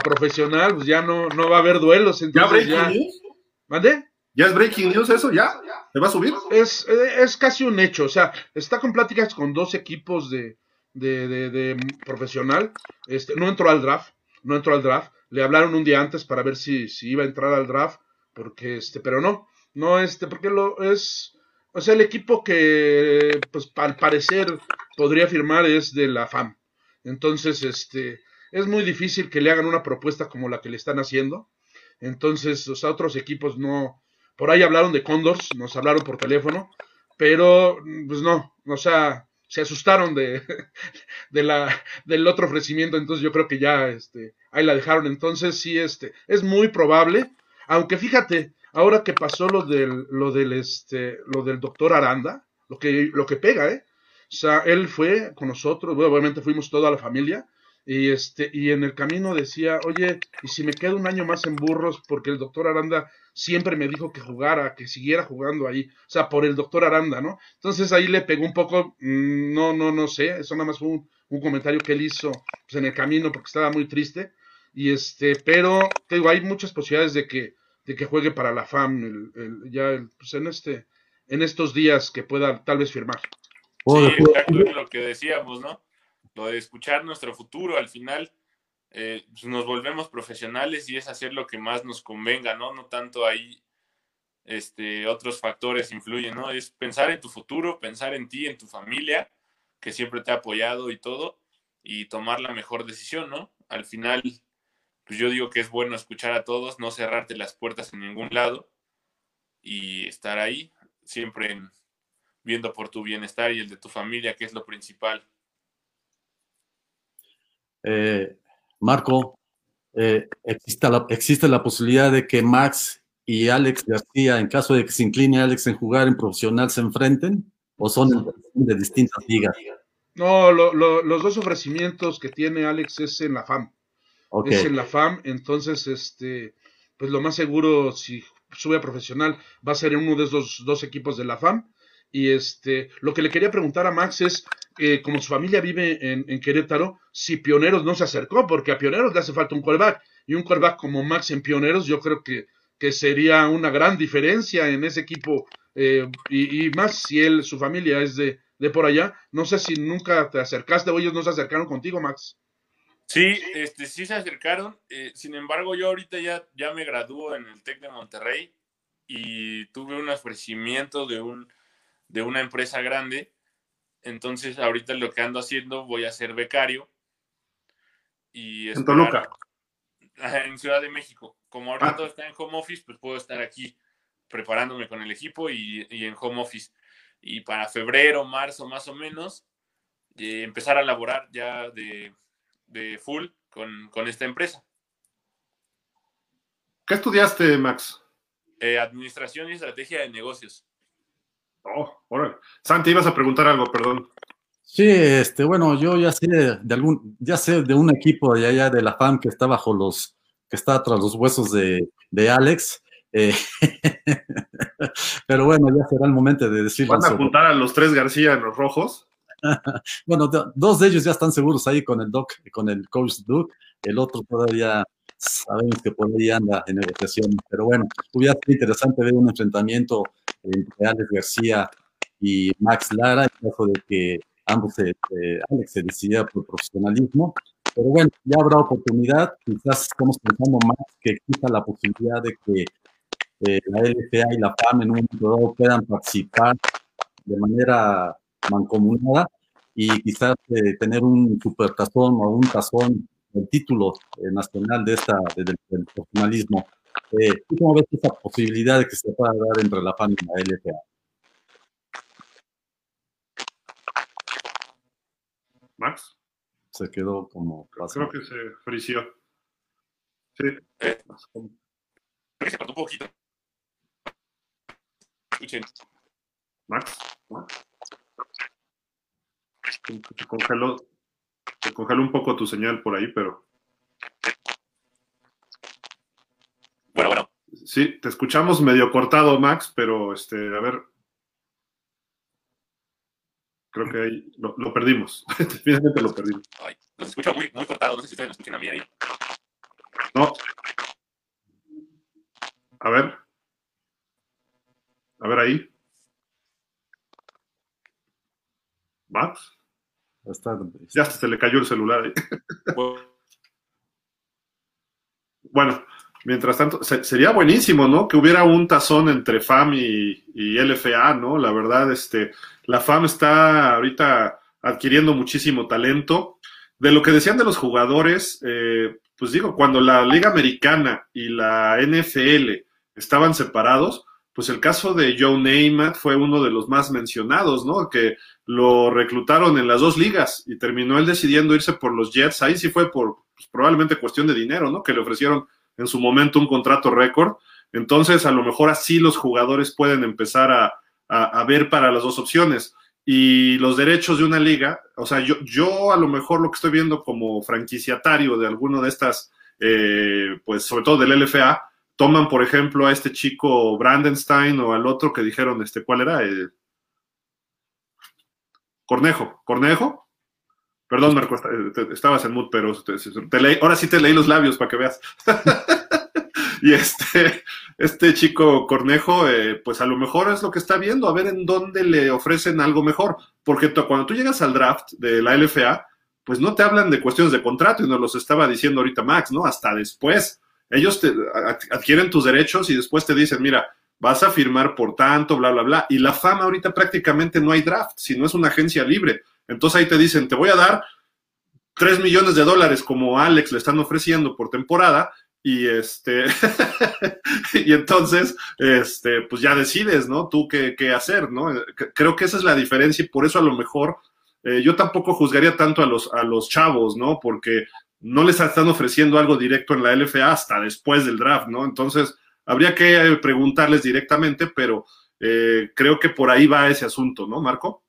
profesional, pues ya no, no va a haber duelos. Entonces ¿Ya Breaking News? ¿Mande? ¿Ya es Breaking News eso? ¿Ya? ¿Se va a subir? Es, es casi un hecho, o sea, está con pláticas con dos equipos de, de, profesional. Este, no entró al draft, no entró al draft. Le hablaron un día antes para ver si, si iba a entrar al draft, porque este, pero no, no este, porque lo es, o sea, el equipo que, pues, al parecer podría firmar es de la FAM. Entonces, este, es muy difícil que le hagan una propuesta como la que le están haciendo. Entonces, o sea, otros equipos no. Por ahí hablaron de Condors, nos hablaron por teléfono, pero, pues no, o sea, se asustaron de, de la, del otro ofrecimiento, entonces yo creo que ya, este, ahí la dejaron. Entonces, sí, este, es muy probable, aunque fíjate, ahora que pasó lo del, lo del, este, lo del doctor Aranda, lo que, lo que pega, ¿eh? O sea, él fue con nosotros, obviamente fuimos toda la familia, y este, y en el camino decía, oye, y si me quedo un año más en burros, porque el doctor Aranda siempre me dijo que jugara, que siguiera jugando ahí, o sea, por el doctor Aranda, ¿no? Entonces ahí le pegó un poco, mm, no, no, no sé, eso nada más fue un, comentario que él hizo pues, en el camino porque estaba muy triste, y este, pero, te digo, hay muchas posibilidades de que, de que juegue para la FAM, el, ya, pues en este, en estos días que pueda tal vez firmar. Sí, exacto, lo que decíamos, ¿no? Lo de escuchar nuestro futuro, al final eh, pues nos volvemos profesionales y es hacer lo que más nos convenga, ¿no? No tanto ahí este, otros factores influyen, ¿no? Es pensar en tu futuro, pensar en ti, en tu familia, que siempre te ha apoyado y todo, y tomar la mejor decisión, ¿no? Al final, pues yo digo que es bueno escuchar a todos, no cerrarte las puertas en ningún lado y estar ahí, siempre en, viendo por tu bienestar y el de tu familia, que es lo principal. Eh, Marco, eh, existe, la, existe la posibilidad de que Max y Alex García, en caso de que se incline Alex en jugar en profesional, se enfrenten o son de distintas ligas? No, los dos ofrecimientos que tiene Alex es en la FAM. Es en la FAM, entonces, este, pues lo más seguro, si sube a profesional, va a ser en uno de esos dos equipos de la FAM. Y este, lo que le quería preguntar a Max es, eh, como su familia vive en, Querétaro, si Pioneros no se acercó, porque a Pioneros le hace falta un quarterback. Y un quarterback como Max en Pioneros, yo creo que, que sería una gran diferencia en ese equipo. Eh, y, más si él, su familia es de, de por allá. No sé si nunca te acercaste o ellos no se acercaron contigo, Max. Sí, este, sí se acercaron. Eh, sin embargo, yo ahorita ya, ya me graduó en el TEC de Monterrey y tuve un ofrecimiento de un de una empresa grande. Entonces, ahorita lo que ando haciendo, voy a ser becario. Y en Toluca. En Ciudad de México. Como ahorita ah. todo está en home office, pues puedo estar aquí preparándome con el equipo y, en home office. Y para febrero, marzo más o menos, eh, empezar a laborar ya de, full con, esta empresa. ¿Qué estudiaste, Max? Eh, administración y estrategia de negocios. Oh, Santi, ibas a preguntar algo, perdón. Sí, este, bueno, yo ya sé de algún, ya sé de un equipo de allá de la FAM que está bajo los, que está tras los huesos de, Alex. Eh, pero bueno, ya será el momento de decirlo. ¿Van a apuntar a los tres García en los rojos? bueno, dos de ellos ya están seguros ahí con el Doc, con el coach Duke. El otro todavía sabemos que por ahí anda en negociación. Pero bueno, hubiera sido interesante ver un enfrentamiento entre Alex García y Max Lara, en caso de que ambos, este, Alex se decidiera por profesionalismo. Pero bueno, ya habrá oportunidad. Quizás estamos pensando más que exista la posibilidad de que eh, la LFA y la FAM en un momento dado puedan participar de manera mancomunada y quizás eh, tener un supertazón o un tazón, el título eh, nacional de esta, del profesionalismo. Eh, ¿Cómo ves esa posibilidad de que se pueda dar entre la FAM y la LFA? Max. se quedó como... Creo que se frició. Sí. Eh, se cortó un poquito. Escuchen. Max. Se congeló, se congeló un poco tu señal por ahí, pero. Bueno, bueno. Sí, te escuchamos medio cortado, Max, pero este, a ver. Creo que ahí lo, lo perdimos. Finalmente lo perdimos. Ay, los escucho muy, muy cortado. No sé si ustedes me escuchan a mí ahí. No. A ver. A ver ahí. Max. Está, Ya se le cayó el celular ahí. Bueno, mientras tanto, se- sería buenísimo, ¿no? Que hubiera un tazón entre FAM y, LFA, ¿no? La verdad, este, la FAM está ahorita adquiriendo muchísimo talento. De lo que decían de los jugadores, eh, pues digo, cuando la Liga Americana y la NFL estaban separados, pues el caso de Joe Namath fue uno de los más mencionados, ¿no? Que lo reclutaron en las dos ligas y terminó él decidiendo irse por los Jets. Ahí sí fue por pues, probablemente cuestión de dinero, ¿no? Que le ofrecieron en su momento un contrato récord. Entonces, a lo mejor así los jugadores pueden empezar a, a- ver para las dos opciones. Y los derechos de una liga, o sea, yo, yo a lo mejor lo que estoy viendo como franquiciatario de alguno de estas, eh, pues sobre todo del LFA, toman, por ejemplo, a este chico Brandenstein o al otro que dijeron, este, ¿cuál era? Eh, Cornejo, Cornejo. Perdón, Marco, eh, estabas en mood, pero te- te leí- ahora sí te leí los labios para que veas. y este, este chico Cornejo, eh, pues a lo mejor es lo que está viendo, a ver en dónde le ofrecen algo mejor. Porque cuando tú llegas al draft de la LFA, pues no te hablan de cuestiones de contrato, y nos los estaba diciendo ahorita Max, ¿no? Hasta después. Ellos te ad- adquieren tus derechos y después te dicen, mira, vas a firmar por tanto, bla, bla, bla. Y la fama ahorita prácticamente no hay draft, sino es una agencia libre. Entonces ahí te dicen, te voy a dar 3 millones de dólares como Alex le están ofreciendo por temporada y este y entonces este pues ya decides no tú qué, qué hacer no creo que esa es la diferencia y por eso a lo mejor eh, yo tampoco juzgaría tanto a los a los chavos no porque no les están ofreciendo algo directo en la LFA hasta después del draft no entonces habría que eh, preguntarles directamente pero eh, creo que por ahí va ese asunto no Marco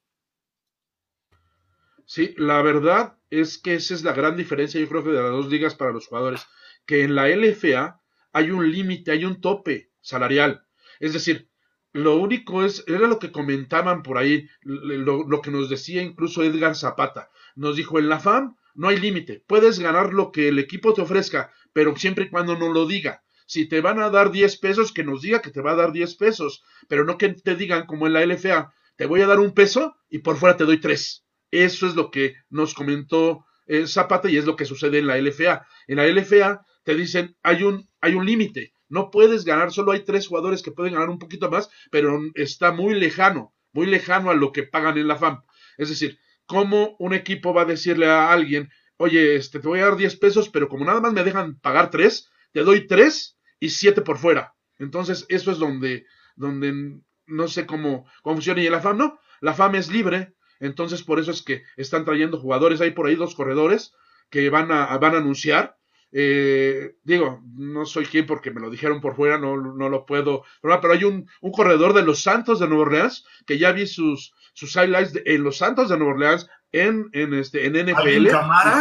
Sí, la verdad es que esa es la gran diferencia, yo creo que de las dos ligas para los jugadores, que en la LFA hay un límite, hay un tope salarial. Es decir, lo único es, era lo que comentaban por ahí, lo, lo que nos decía incluso Edgar Zapata. Nos dijo, en la FAM no hay límite, puedes ganar lo que el equipo te ofrezca, pero siempre y cuando no lo diga. Si te van a dar 10 pesos, que nos diga que te va a dar 10 pesos, pero no que te digan como en la LFA, te voy a dar un peso y por fuera te doy tres. Eso es lo que nos comentó eh, Zapata y es lo que sucede en la LFA. En la LFA te dicen hay un, hay un límite, no puedes ganar, solo hay tres jugadores que pueden ganar un poquito más, pero está muy lejano, muy lejano a lo que pagan en la FAM. Es decir, ¿cómo un equipo va a decirle a alguien, oye, este, te voy a dar 10 pesos, pero como nada más me dejan pagar 3, te doy 3 y 7 por fuera? Entonces, eso es donde, donde no sé cómo, cómo funciona. Y la FAM no, la FAM es libre, entonces por eso es que están trayendo jugadores. Hay por ahí dos corredores que van a, van a anunciar. Eh, digo, no soy quien porque me lo dijeron por fuera, no, no lo puedo. Pero hay un, un, corredor de los Santos de Nueva Orleans que ya vi sus, sus highlights de, en los Santos de Nueva Orleans en, en, este, en NFL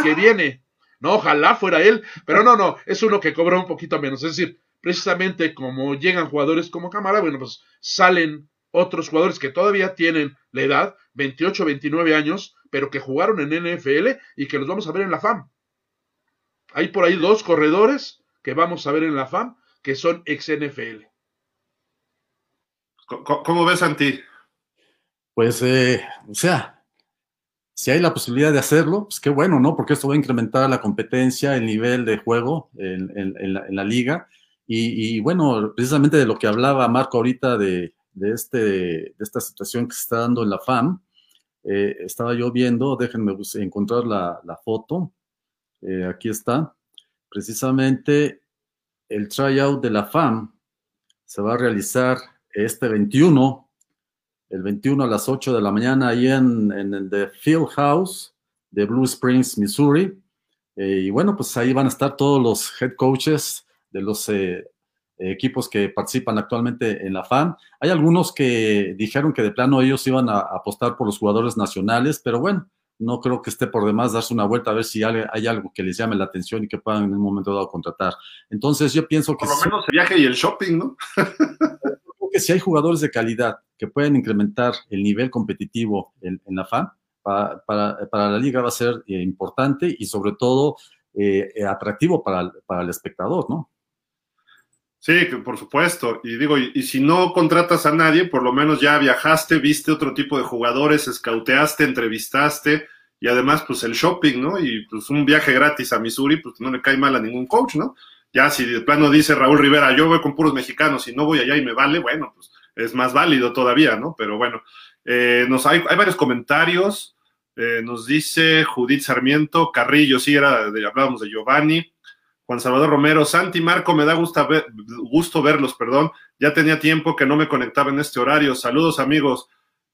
que viene. No, ojalá fuera él, pero no, no, es uno que cobra un poquito menos. Es decir, precisamente como llegan jugadores como Camara, bueno, pues salen otros jugadores que todavía tienen la edad, 28, 29 años, pero que jugaron en NFL y que los vamos a ver en la FAM. Hay por ahí dos corredores que vamos a ver en la FAM que son ex NFL. ¿Cómo, cómo ves, Santi? Pues, eh, o sea, si hay la posibilidad de hacerlo, pues qué bueno, ¿no? Porque esto va a incrementar la competencia, el nivel de juego en, en, en, la, en la, liga. Y, y, bueno, precisamente de lo que hablaba Marco ahorita de, de, este, de esta situación que se está dando en la FAM, eh, estaba yo viendo, déjenme encontrar la, la foto, eh, aquí está, precisamente el tryout de la FAM se va a realizar este 21, el 21 a las 8 de la mañana, ahí en, en el The Field House de Blue Springs, Missouri. Eh, y bueno, pues ahí van a estar todos los head coaches de los eh, equipos que participan actualmente en la FAM. Hay algunos que dijeron que de plano ellos iban a apostar por los jugadores nacionales, pero bueno, no creo que esté por demás darse una vuelta a ver si hay, algo que les llame la atención y que puedan en un momento dado contratar. Entonces yo pienso que... Por lo menos el viaje y el shopping, ¿no? creo que si hay jugadores de calidad que pueden incrementar el nivel competitivo en, la FAM, para, para, la liga va a ser eh, importante y sobre todo eh, atractivo para, para el espectador, ¿no? Sí, por supuesto. Y digo, y, si no contratas a nadie, por lo menos ya viajaste, viste otro tipo de jugadores, escauteaste, entrevistaste y además, pues el shopping, ¿no? Y pues un viaje gratis a Missouri, pues no le cae mal a ningún coach, ¿no? Ya si de plano dice Raúl Rivera, yo voy con puros mexicanos y no voy allá y me vale, bueno, pues es más válido todavía, ¿no? Pero bueno, eh, nos hay, hay, varios comentarios. Eh, nos dice Judith Sarmiento, Carrillo, sí, era de, hablábamos de Giovanni. Juan Salvador Romero, Santi Marco, me da gusto, gusto verlos, perdón. Ya tenía tiempo que no me conectaba en este horario. Saludos, amigos.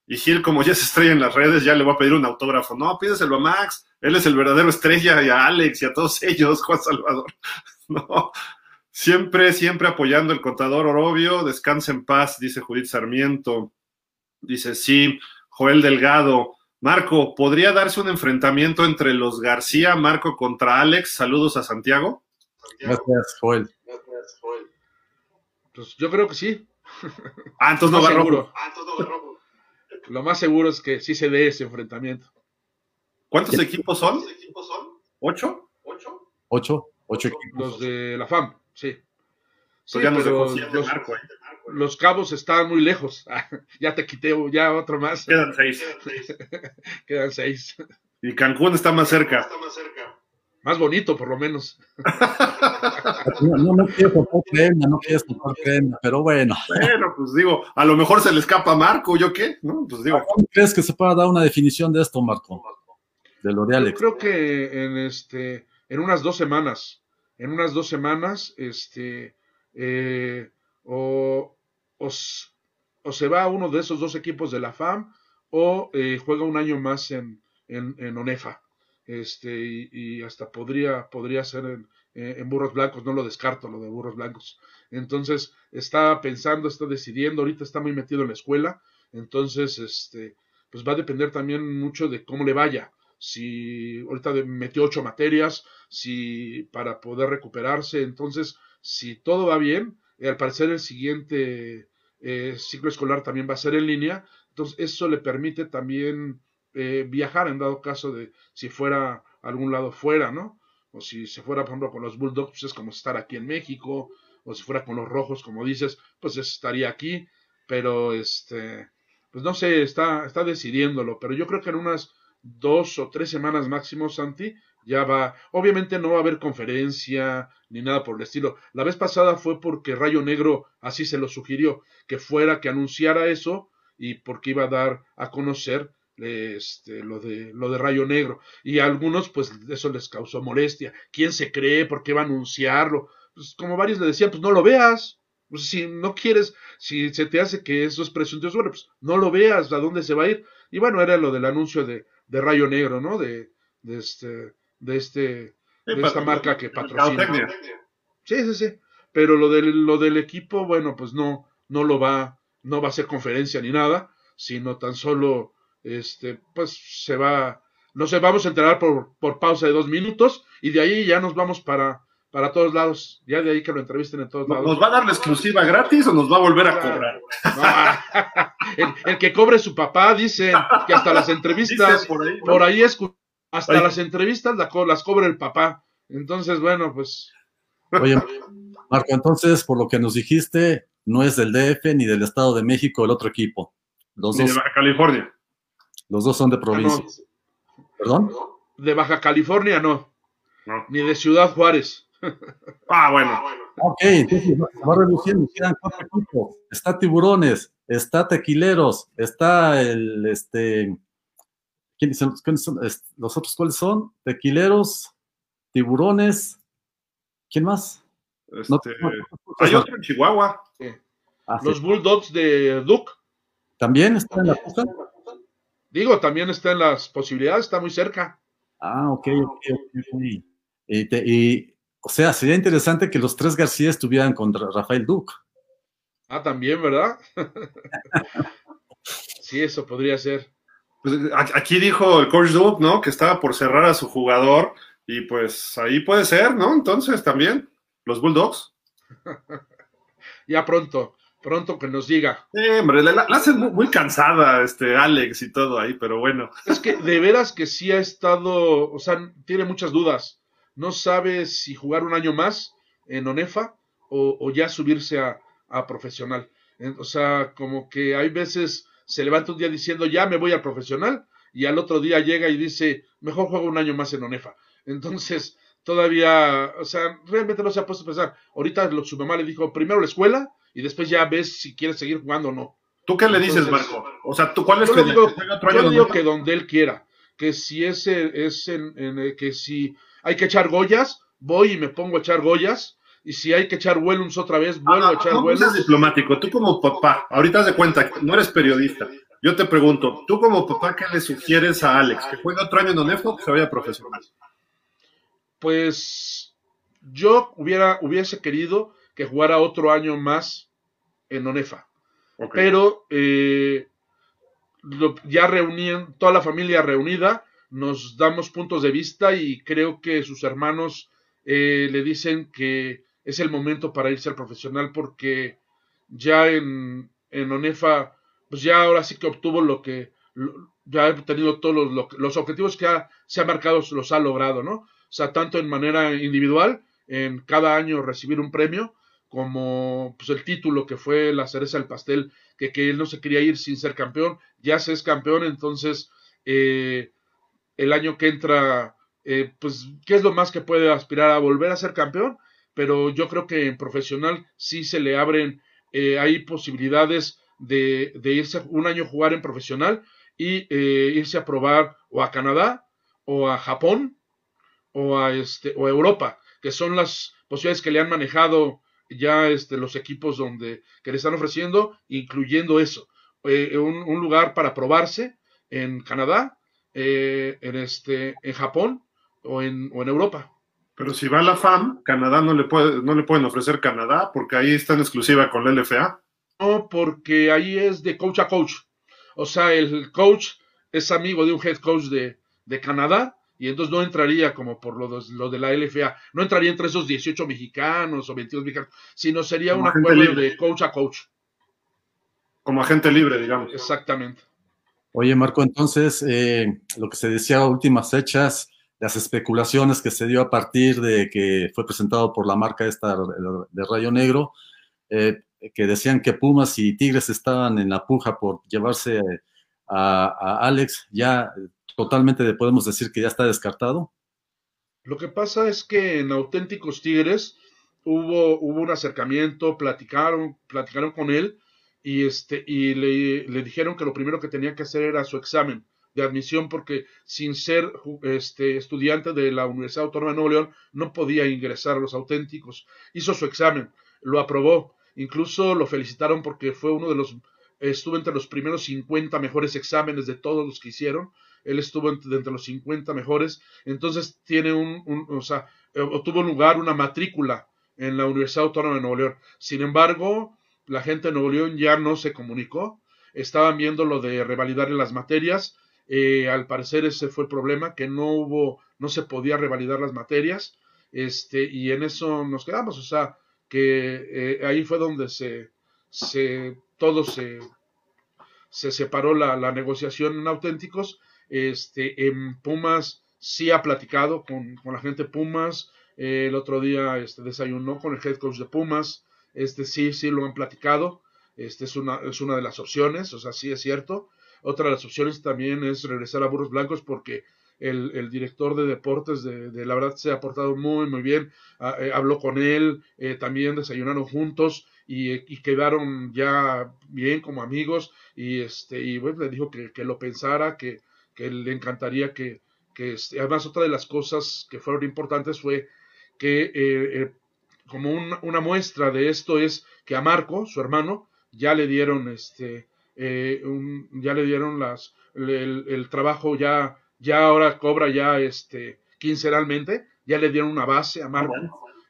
Y Gil, como ya se estrella en las redes, ya le voy a pedir un autógrafo. No, pídeselo a Max. Él es el verdadero estrella y a Alex y a todos ellos, Juan Salvador. No. Siempre, siempre apoyando el contador Orobio. Descansa en paz, dice Judith Sarmiento. Dice, sí, Joel Delgado. Marco, ¿podría darse un enfrentamiento entre los García, Marco contra Alex? Saludos a Santiago. Gracias, Joel. Pues yo creo que sí. Ah, entonces no, va seguro. Ah, Lo más seguro es que sí se dé ese enfrentamiento. ¿Cuántos equipos son? ¿Ocho? ¿Ocho? Ocho, ocho equipos. Los de la FAM, sí. Pues ya nos los, los, Marco, ¿eh? los, cabos están muy lejos. ya te quité ya otro más. Quedan seis. Quedan seis. Y Cancún está más cerca. Está más cerca más bonito por lo menos. no, no, no quiero tocar crema, no quiero tocar crema, pero bueno. Bueno, pues digo, a lo mejor se le escapa a Marco, ¿yo qué? ¿No? Pues digo. ¿Cómo crees que se pueda dar una definición de esto, Marco? De lo de Alex. Yo creo que en este, en unas dos semanas, en unas dos semanas, este, eh, o, o, se va a uno de esos dos equipos de la FAM o eh, juega un año más en, en, en ONEFA este, y, hasta podría, podría ser en, en, burros blancos, no lo descarto lo de burros blancos. Entonces, está pensando, está decidiendo, ahorita está muy metido en la escuela, entonces, este, pues va a depender también mucho de cómo le vaya. Si ahorita metió ocho materias, si para poder recuperarse, entonces, si todo va bien, eh, al parecer el siguiente eh, ciclo escolar también va a ser en línea, entonces eso le permite también eh, viajar en dado caso de si fuera a algún lado fuera, ¿no? O si se fuera, por ejemplo, con los Bulldogs, pues es como estar aquí en México, o si fuera con los Rojos, como dices, pues estaría aquí, pero este, pues no sé, está, está decidiéndolo, pero yo creo que en unas dos o tres semanas máximo, Santi, ya va, obviamente no va a haber conferencia ni nada por el estilo. La vez pasada fue porque Rayo Negro así se lo sugirió, que fuera, que anunciara eso y porque iba a dar a conocer este, lo, de, lo de Rayo Negro. Y a algunos, pues eso les causó molestia. ¿Quién se cree? ¿Por qué va a anunciarlo? Pues como varios le decían, pues no lo veas. Pues si no quieres, si se te hace que eso es presunto, bueno, pues no lo veas, a dónde se va a ir. Y bueno, era lo del anuncio de, de Rayo Negro, ¿no? De, de este, de este, de esta marca que patrocina. Sí, sí, sí. Pero lo del, lo del equipo, bueno, pues no, no lo va, no va a ser conferencia ni nada, sino tan solo este, pues se va, no sé, vamos a enterar por, por pausa de dos minutos y de ahí ya nos vamos para, para todos lados, ya de ahí que lo entrevisten en todos lados. ¿Nos va a dar la exclusiva gratis o nos va a volver a cobrar? el, que cobre su papá, dice que hasta las entrevistas, por ahí, por ahí hasta las entrevistas las cobra el papá. Entonces, bueno, pues. Oye, Marco, entonces, por lo que nos dijiste, no es del DF ni del Estado de México el otro equipo. Los dos. de California. Los dos son de provincia. ¿Perdón? De Baja California no. Ni de Ciudad Juárez. ah, bueno. Ok, entonces va reduciendo, quedan cuatro equipos. Está Tiburones, está Tequileros, está el, este, ¿quiénes son? ¿Los otros cuáles son? Tequileros, Tiburones, ¿quién más? Este, hay otro en Chihuahua. Ah, Los Bulldogs de Duke. ¿También está en la Digo, también está en las posibilidades, está muy cerca. Ah, ok, ok, ok. Y, o sea, sería interesante que los tres García estuvieran contra Rafael Duke. Ah, también, ¿verdad? sí, eso podría ser. Pues, aquí dijo el coach Duke, ¿no? Que estaba por cerrar a su jugador y pues ahí puede ser, ¿no? Entonces también, los Bulldogs. ya pronto, pronto que nos diga. Sí, hombre, la, hacen muy, cansada este Alex y todo ahí, pero bueno. Es que de veras que sí ha estado, o sea, tiene muchas dudas. No sabe si jugar un año más en Onefa o, ya subirse a, a, profesional. O sea, como que hay veces se levanta un día diciendo ya me voy al profesional y al otro día llega y dice mejor juego un año más en Onefa. Entonces, todavía, o sea, realmente no se ha puesto a pensar. Ahorita lo, su mamá le dijo primero la escuela y después ya ves si quieres seguir jugando o no. ¿Tú qué le dices, Marco? O sea, ¿tú cuál es yo le digo, yo digo que donde él quiera, que si ese es en, en, que si hay que echar Goyas, voy y me pongo a echar Goyas, y si hay que echar Wellums otra vez, vuelvo a ah, echar no, Wellums. diplomático, tú como papá, ahorita de cuenta, no eres periodista, yo te pregunto, tú como papá, ¿qué le sugieres a Alex? ¿Que juegue otro año en ONEFO o que se vaya profesional? Pues yo hubiera, hubiese querido que jugara otro año más en ONEFA. Pero eh, ya reunían, toda la familia reunida, nos damos puntos de vista y creo que sus hermanos eh, le dicen que es el momento para irse al profesional porque ya en, en ONEFA, pues ya ahora sí que obtuvo lo que, ya ha tenido todos los, los objetivos que se ha marcado, los ha logrado, ¿no? O sea, tanto en manera individual, en cada año recibir un premio, como pues, el título que fue la cereza del pastel, que, que él no se quería ir sin ser campeón, ya se es campeón, entonces eh, el año que entra, eh, pues, ¿qué es lo más que puede aspirar a volver a ser campeón? Pero yo creo que en profesional sí se le abren, eh, hay posibilidades de, de, irse un año a jugar en profesional y irse a probar o a Canadá o a Japón o a, este, o a Europa, que son las posibilidades que le han manejado ya este, los equipos donde que le están ofreciendo, incluyendo eso, eh, un, lugar para probarse en Canadá, eh, en este, en Japón o en, o en Europa. Pero si va a la FAM, Canadá no le puede, no le pueden ofrecer Canadá porque ahí está en exclusiva con la LFA. No, porque ahí es de coach a coach. O sea, el coach es amigo de un head coach de, de Canadá y entonces no entraría como por lo de, lo de la LFA, no entraría entre esos 18 mexicanos o 22 mexicanos, sino sería un acuerdo de coach a coach. Como agente libre, digamos. Exactamente. Oye, Marco, entonces, eh, lo que se decía a últimas fechas, las especulaciones que se dio a partir de que fue presentado por la marca esta de Rayo Negro, eh, que decían que Pumas y Tigres estaban en la puja por llevarse a, Alex, ya totalmente podemos decir que ya está descartado? Lo que pasa es que en Auténticos Tigres hubo, hubo un acercamiento, platicaron, platicaron con él y, este, y le, le, dijeron que lo primero que tenía que hacer era su examen de admisión porque sin ser este, estudiante de la Universidad Autónoma de Nuevo León no podía ingresar a los auténticos. Hizo su examen, lo aprobó, incluso lo felicitaron porque fue uno de los, estuvo entre los primeros 50 mejores exámenes de todos los que hicieron. Él estuvo entre, entre los 50 mejores, entonces tiene un, un, o sea, eh, obtuvo lugar una matrícula en la Universidad Autónoma de Nuevo León. Sin embargo, la gente de Nuevo León ya no se comunicó, estaban viendo lo de revalidarle las materias, eh, al parecer ese fue el problema, que no hubo, no se podía revalidar las materias, este, y en eso nos quedamos, o sea, que eh, ahí fue donde se, se todo se, se separó la, la negociación en auténticos este, en Pumas sí ha platicado con, la gente Pumas. El otro día este, desayunó con el head coach de Pumas. Este sí, sí lo han platicado. Este es una, es una de las opciones, o sea, sí es cierto. Otra de las opciones también es regresar a Burros Blancos porque el, director de deportes de, la verdad se ha portado muy, muy bien. Ah, eh, habló con él, eh, también desayunaron juntos y, quedaron ya bien como amigos. Y, este, y bueno, le dijo que, que lo pensara, que, que le encantaría que, que este, además otra de las cosas que fueron importantes fue que eh, eh, como una muestra de esto es que a Marco, su hermano, ya le dieron este, eh, ya le dieron las, el, trabajo ya, ya ahora cobra ya este quincenalmente, ya le dieron una base a Marco.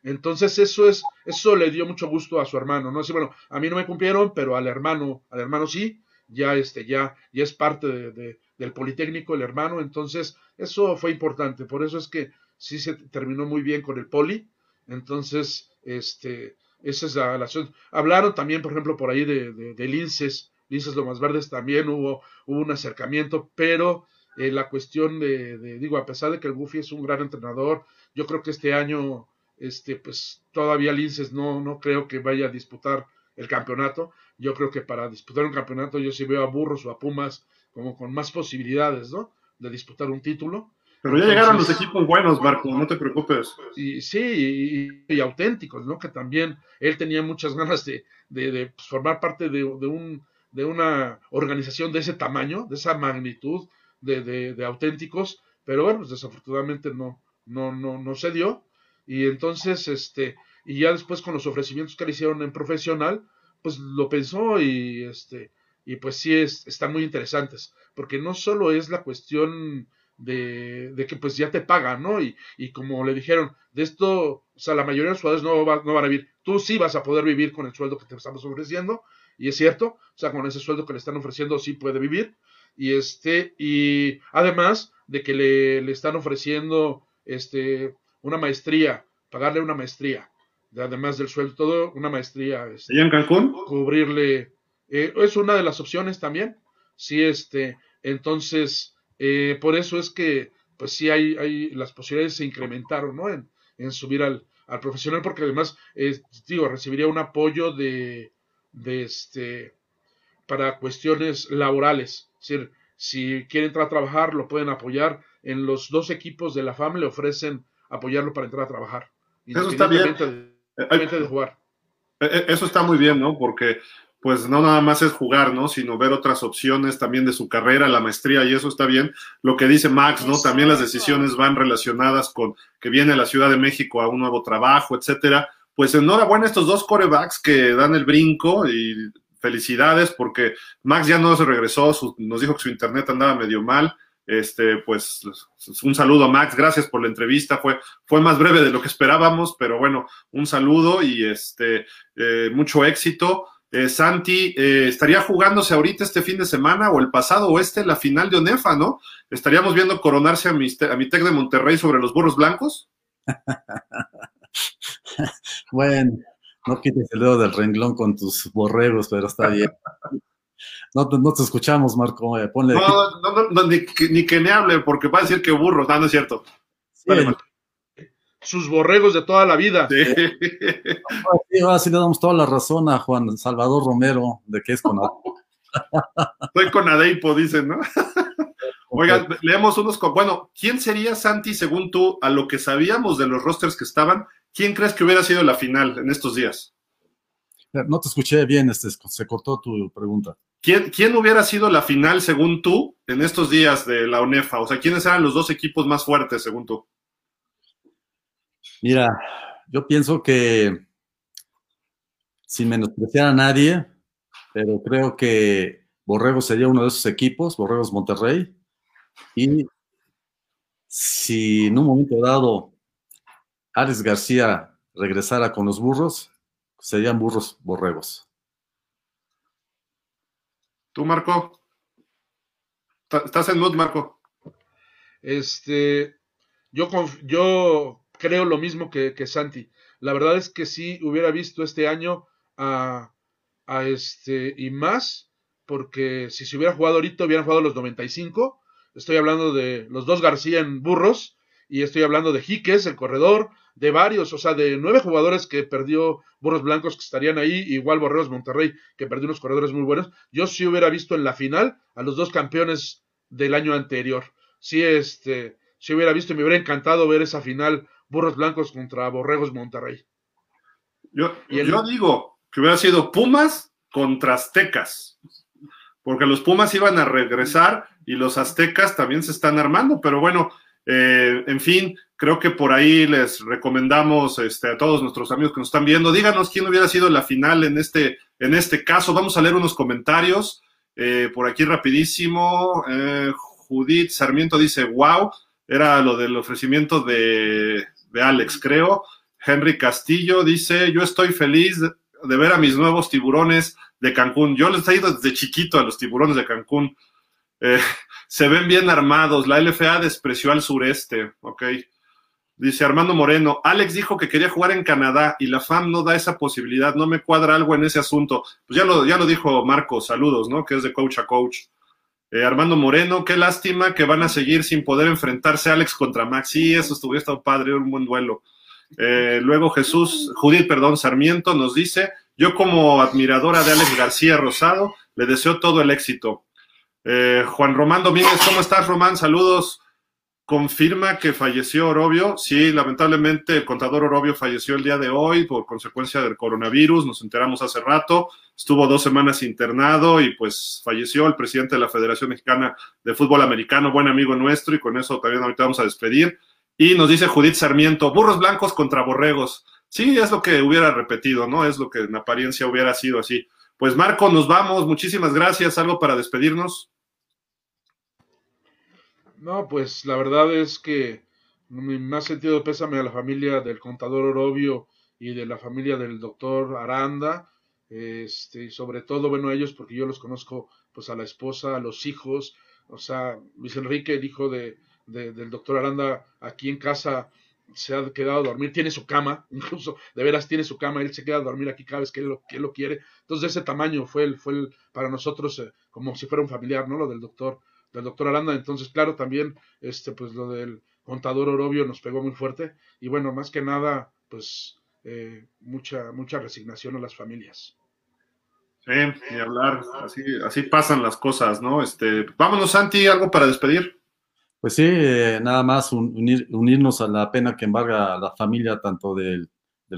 Entonces eso es, eso le dio mucho gusto a su hermano, ¿no? Así, bueno, a mí no me cumplieron, pero al hermano, al hermano sí, ya este, ya, ya es parte de, del Politécnico, el hermano, entonces eso fue importante, por eso es que sí se terminó muy bien con el Poli, entonces, este, esa es la, relación. Hablaron también, por ejemplo, por ahí de, de, Linces, Linces Lomas Verdes también hubo, hubo un acercamiento, pero eh, la cuestión de, de, digo, a pesar de que el Buffy es un gran entrenador, yo creo que este año, este, pues todavía Linces no, no creo que vaya a disputar el campeonato. Yo creo que para disputar un campeonato yo sí veo a Burros o a Pumas como con más posibilidades, ¿no? De disputar un título. Pero ya Entonces, llegaron los equipos buenos, Marco, no te preocupes. Y, sí, y, y, auténticos, ¿no? Que también él tenía muchas ganas de, de, de pues, formar parte de, de, un, de una organización de ese tamaño, de esa magnitud de, de auténticos, pero bueno, pues desafortunadamente no, no, no, no se dio. Y entonces, este, y ya después con los ofrecimientos que le hicieron en profesional, pues lo pensó y este, y pues sí es, están muy interesantes, porque no solo es la cuestión de, de que pues ya te pagan, ¿no? Y, y, como le dijeron, de esto, o sea, la mayoría de los jugadores no, va, no van a vivir, tú sí vas a poder vivir con el sueldo que te estamos ofreciendo, y es cierto, o sea, con ese sueldo que le están ofreciendo sí puede vivir, y este, y además de que le, le están ofreciendo este, una maestría, pagarle una maestría, de, además del sueldo, todo, una maestría. Este, ¿Y en Cancún? Cubrirle, eh, es una de las opciones también, sí, este, entonces, eh, por eso es que, pues sí hay, hay, las posibilidades se incrementaron, ¿no? En, en subir al, al, profesional, porque además, eh, digo, recibiría un apoyo de, de este, para cuestiones laborales, es decir, si quiere entrar a trabajar, lo pueden apoyar. En los dos equipos de la FAM le ofrecen apoyarlo para entrar a trabajar. Eso está bien. De, de jugar. Eso está muy bien, ¿no? Porque pues no nada más es jugar, ¿no? Sino ver otras opciones también de su carrera, la maestría, y eso está bien. Lo que dice Max, ¿no? También las decisiones van relacionadas con que viene a la Ciudad de México a un nuevo trabajo, etcétera. Pues enhorabuena a estos dos corebacks que dan el brinco y felicidades porque Max ya no se regresó, su, nos dijo que su internet andaba medio mal. Este, pues un saludo a Max, gracias por la entrevista, fue, fue más breve de lo que esperábamos, pero bueno, un saludo y este, eh, mucho éxito. Eh, Santi, eh, ¿estaría jugándose ahorita este fin de semana o el pasado o este la final de ONEFA, no? ¿Estaríamos viendo coronarse a mi, a mi Tec de Monterrey sobre los burros blancos? bueno, no quites el dedo del renglón con tus borregos, pero está bien. No, no te escuchamos, Marco. Eh, ponle no, no, no, ni, ni, que me hable, porque va a decir que burros. No, no es cierto. Sí, vale, Marco. Sus borregos de toda la vida. Sí. Sí, ahora sí le damos toda la razón a Juan Salvador Romero de que es con Estoy con Adeipo, dicen, ¿no? Oigan, leemos unos con. Bueno, ¿quién sería Santi, según tú, a lo que sabíamos de los rosters que estaban? ¿Quién crees que hubiera sido la final en estos días? No te escuché bien, este, se cortó tu pregunta. ¿Quién, ¿Quién hubiera sido la final, según tú, en estos días de la UNEFA? O sea, ¿quiénes eran los dos equipos más fuertes, según tú? Mira, yo pienso que, sin menospreciar a nadie, pero creo que Borregos sería uno de esos equipos, Borregos Monterrey, y si en un momento dado Ares García regresara con los burros, serían burros borregos. ¿Tú, Marco? ¿Estás en mood, Marco? Este, yo, yo creo lo mismo que, que, Santi. La verdad es que sí hubiera visto este año a, a este y más, porque si se hubiera jugado ahorita, hubieran jugado los 95. Estoy hablando de los dos García en burros, y estoy hablando de Jiques, el corredor, de varios, o sea, de nueve jugadores que perdió Burros Blancos que estarían ahí, igual Borreos Monterrey, que perdió unos corredores muy buenos. Yo sí hubiera visto en la final a los dos campeones del año anterior. Sí, este, sí hubiera visto y me hubiera encantado ver esa final Burros Blancos contra Borregos Monterrey. Yo, el... yo digo que hubiera sido Pumas contra Aztecas, porque los Pumas iban a regresar y los Aztecas también se están armando, pero bueno, eh, en fin, creo que por ahí les recomendamos este, a todos nuestros amigos que nos están viendo, díganos quién hubiera sido la final en este, en este caso. Vamos a leer unos comentarios. Eh, por aquí rapidísimo. Eh, Judith Sarmiento dice, wow, era lo del ofrecimiento de, de Alex, creo. Henry Castillo dice, yo estoy feliz de ver a mis nuevos tiburones de Cancún. Yo les he ido desde chiquito a los tiburones de Cancún. Se ven bien armados. La LFA despreció al sureste. Ok. Dice Armando Moreno, Alex dijo que quería jugar en Canadá y la FAM no da esa posibilidad, no me cuadra algo en ese asunto. Pues ya lo, ya lo dijo Marco, saludos, ¿no? Que es de coach a coach. Eh, Armando Moreno, qué lástima que van a seguir sin poder enfrentarse Alex contra Max. Sí, eso estuvo estado padre, un buen duelo. Eh, luego Jesús, Judith, perdón, Sarmiento nos dice, yo como admiradora de Alex García Rosado, le deseo todo el éxito. Eh, Juan Román Domínguez, ¿cómo estás, Román? Saludos. Confirma que falleció Orobio. Sí, lamentablemente el contador Orobio falleció el día de hoy por consecuencia del coronavirus. Nos enteramos hace rato. Estuvo dos semanas internado y pues falleció el presidente de la Federación Mexicana de Fútbol Americano, buen amigo nuestro, y con eso también ahorita vamos a despedir. Y nos dice Judith Sarmiento, burros blancos contra borregos. Sí, es lo que hubiera repetido, ¿no? Es lo que en apariencia hubiera sido así. Pues Marco, nos vamos. Muchísimas gracias. ¿Algo para despedirnos? No, pues la verdad es que más sentido pésame a la familia del contador Orobio y de la familia del doctor Aranda. Este, y sobre todo, bueno, ellos, porque yo los conozco, pues a la esposa, a los hijos. O sea, Luis Enrique, el hijo de, del doctor Aranda aquí en casa se ha quedado a dormir, tiene su cama, incluso de veras tiene su cama, él se queda a dormir aquí cada vez que lo, que lo quiere. Entonces, de ese tamaño fue el, fue el, para nosotros eh, como si fuera un familiar, ¿no? Lo del doctor, del doctor Aranda. Entonces, claro, también, este, pues lo del contador Orobio nos pegó muy fuerte. Y bueno, más que nada, pues eh, mucha, mucha resignación a las familias. Sí, ni hablar, así, así pasan las cosas, ¿no? Este, vámonos, Santi, algo para despedir. Pues sí, eh, nada más unirnos a la pena que embarga a la familia tanto del,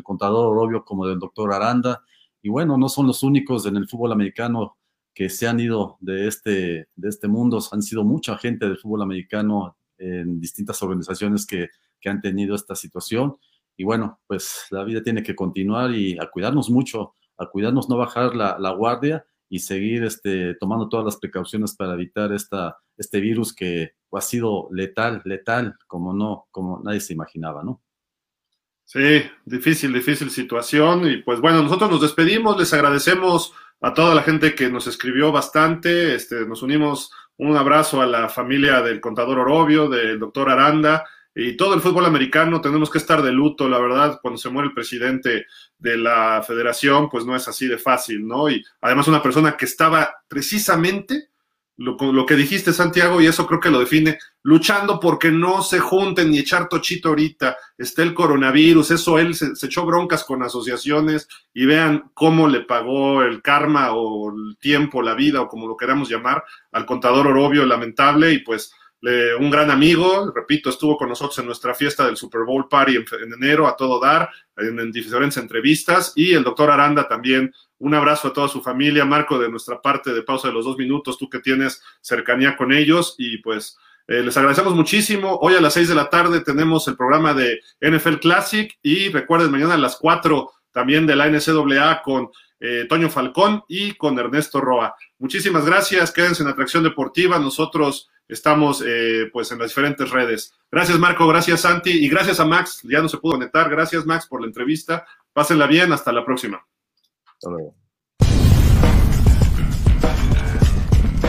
contador Orobio como del doctor Aranda. Y bueno, no son los únicos en el fútbol americano que se han ido de este, de este mundo. Han sido mucha gente del fútbol americano en distintas organizaciones que, que han tenido esta situación. Y bueno, pues la vida tiene que continuar y a cuidarnos mucho, a cuidarnos, no bajar la, la guardia y seguir este, tomando todas las precauciones para evitar esta, este virus que ha sido letal, letal, como no, como nadie se imaginaba, ¿no? Sí, difícil, difícil situación. Y pues bueno, nosotros nos despedimos, les agradecemos a toda la gente que nos escribió bastante, este, nos unimos un abrazo a la familia del contador Orobio, del doctor Aranda, y todo el fútbol americano tenemos que estar de luto, la verdad, cuando se muere el presidente de la federación, pues no es así de fácil, ¿no? Y además una persona que estaba precisamente, lo, lo que dijiste Santiago, y eso creo que lo define, luchando porque no se junten ni echar tochito ahorita, está el coronavirus, eso él se, se echó broncas con asociaciones y vean cómo le pagó el karma o el tiempo, la vida o como lo queramos llamar al contador Orobio, lamentable, y pues un gran amigo, repito, estuvo con nosotros en nuestra fiesta del Super Bowl Party en, enero a todo dar, en, diferentes entrevistas, y el doctor Aranda también. Un abrazo a toda su familia, Marco, de nuestra parte de pausa de los dos minutos, tú que tienes cercanía con ellos, y pues eh, les agradecemos muchísimo. Hoy a las seis de la tarde tenemos el programa de NFL Classic, y recuerden, mañana a las cuatro también de la NCAA con eh, Toño Falcón y con Ernesto Roa. Muchísimas gracias, quédense en Atracción Deportiva, nosotros estamos eh, pues en las diferentes redes. Gracias Marco, gracias Santi y gracias a Max, ya no se pudo conectar, gracias Max por la entrevista, pásenla bien, hasta la próxima. Hasta luego.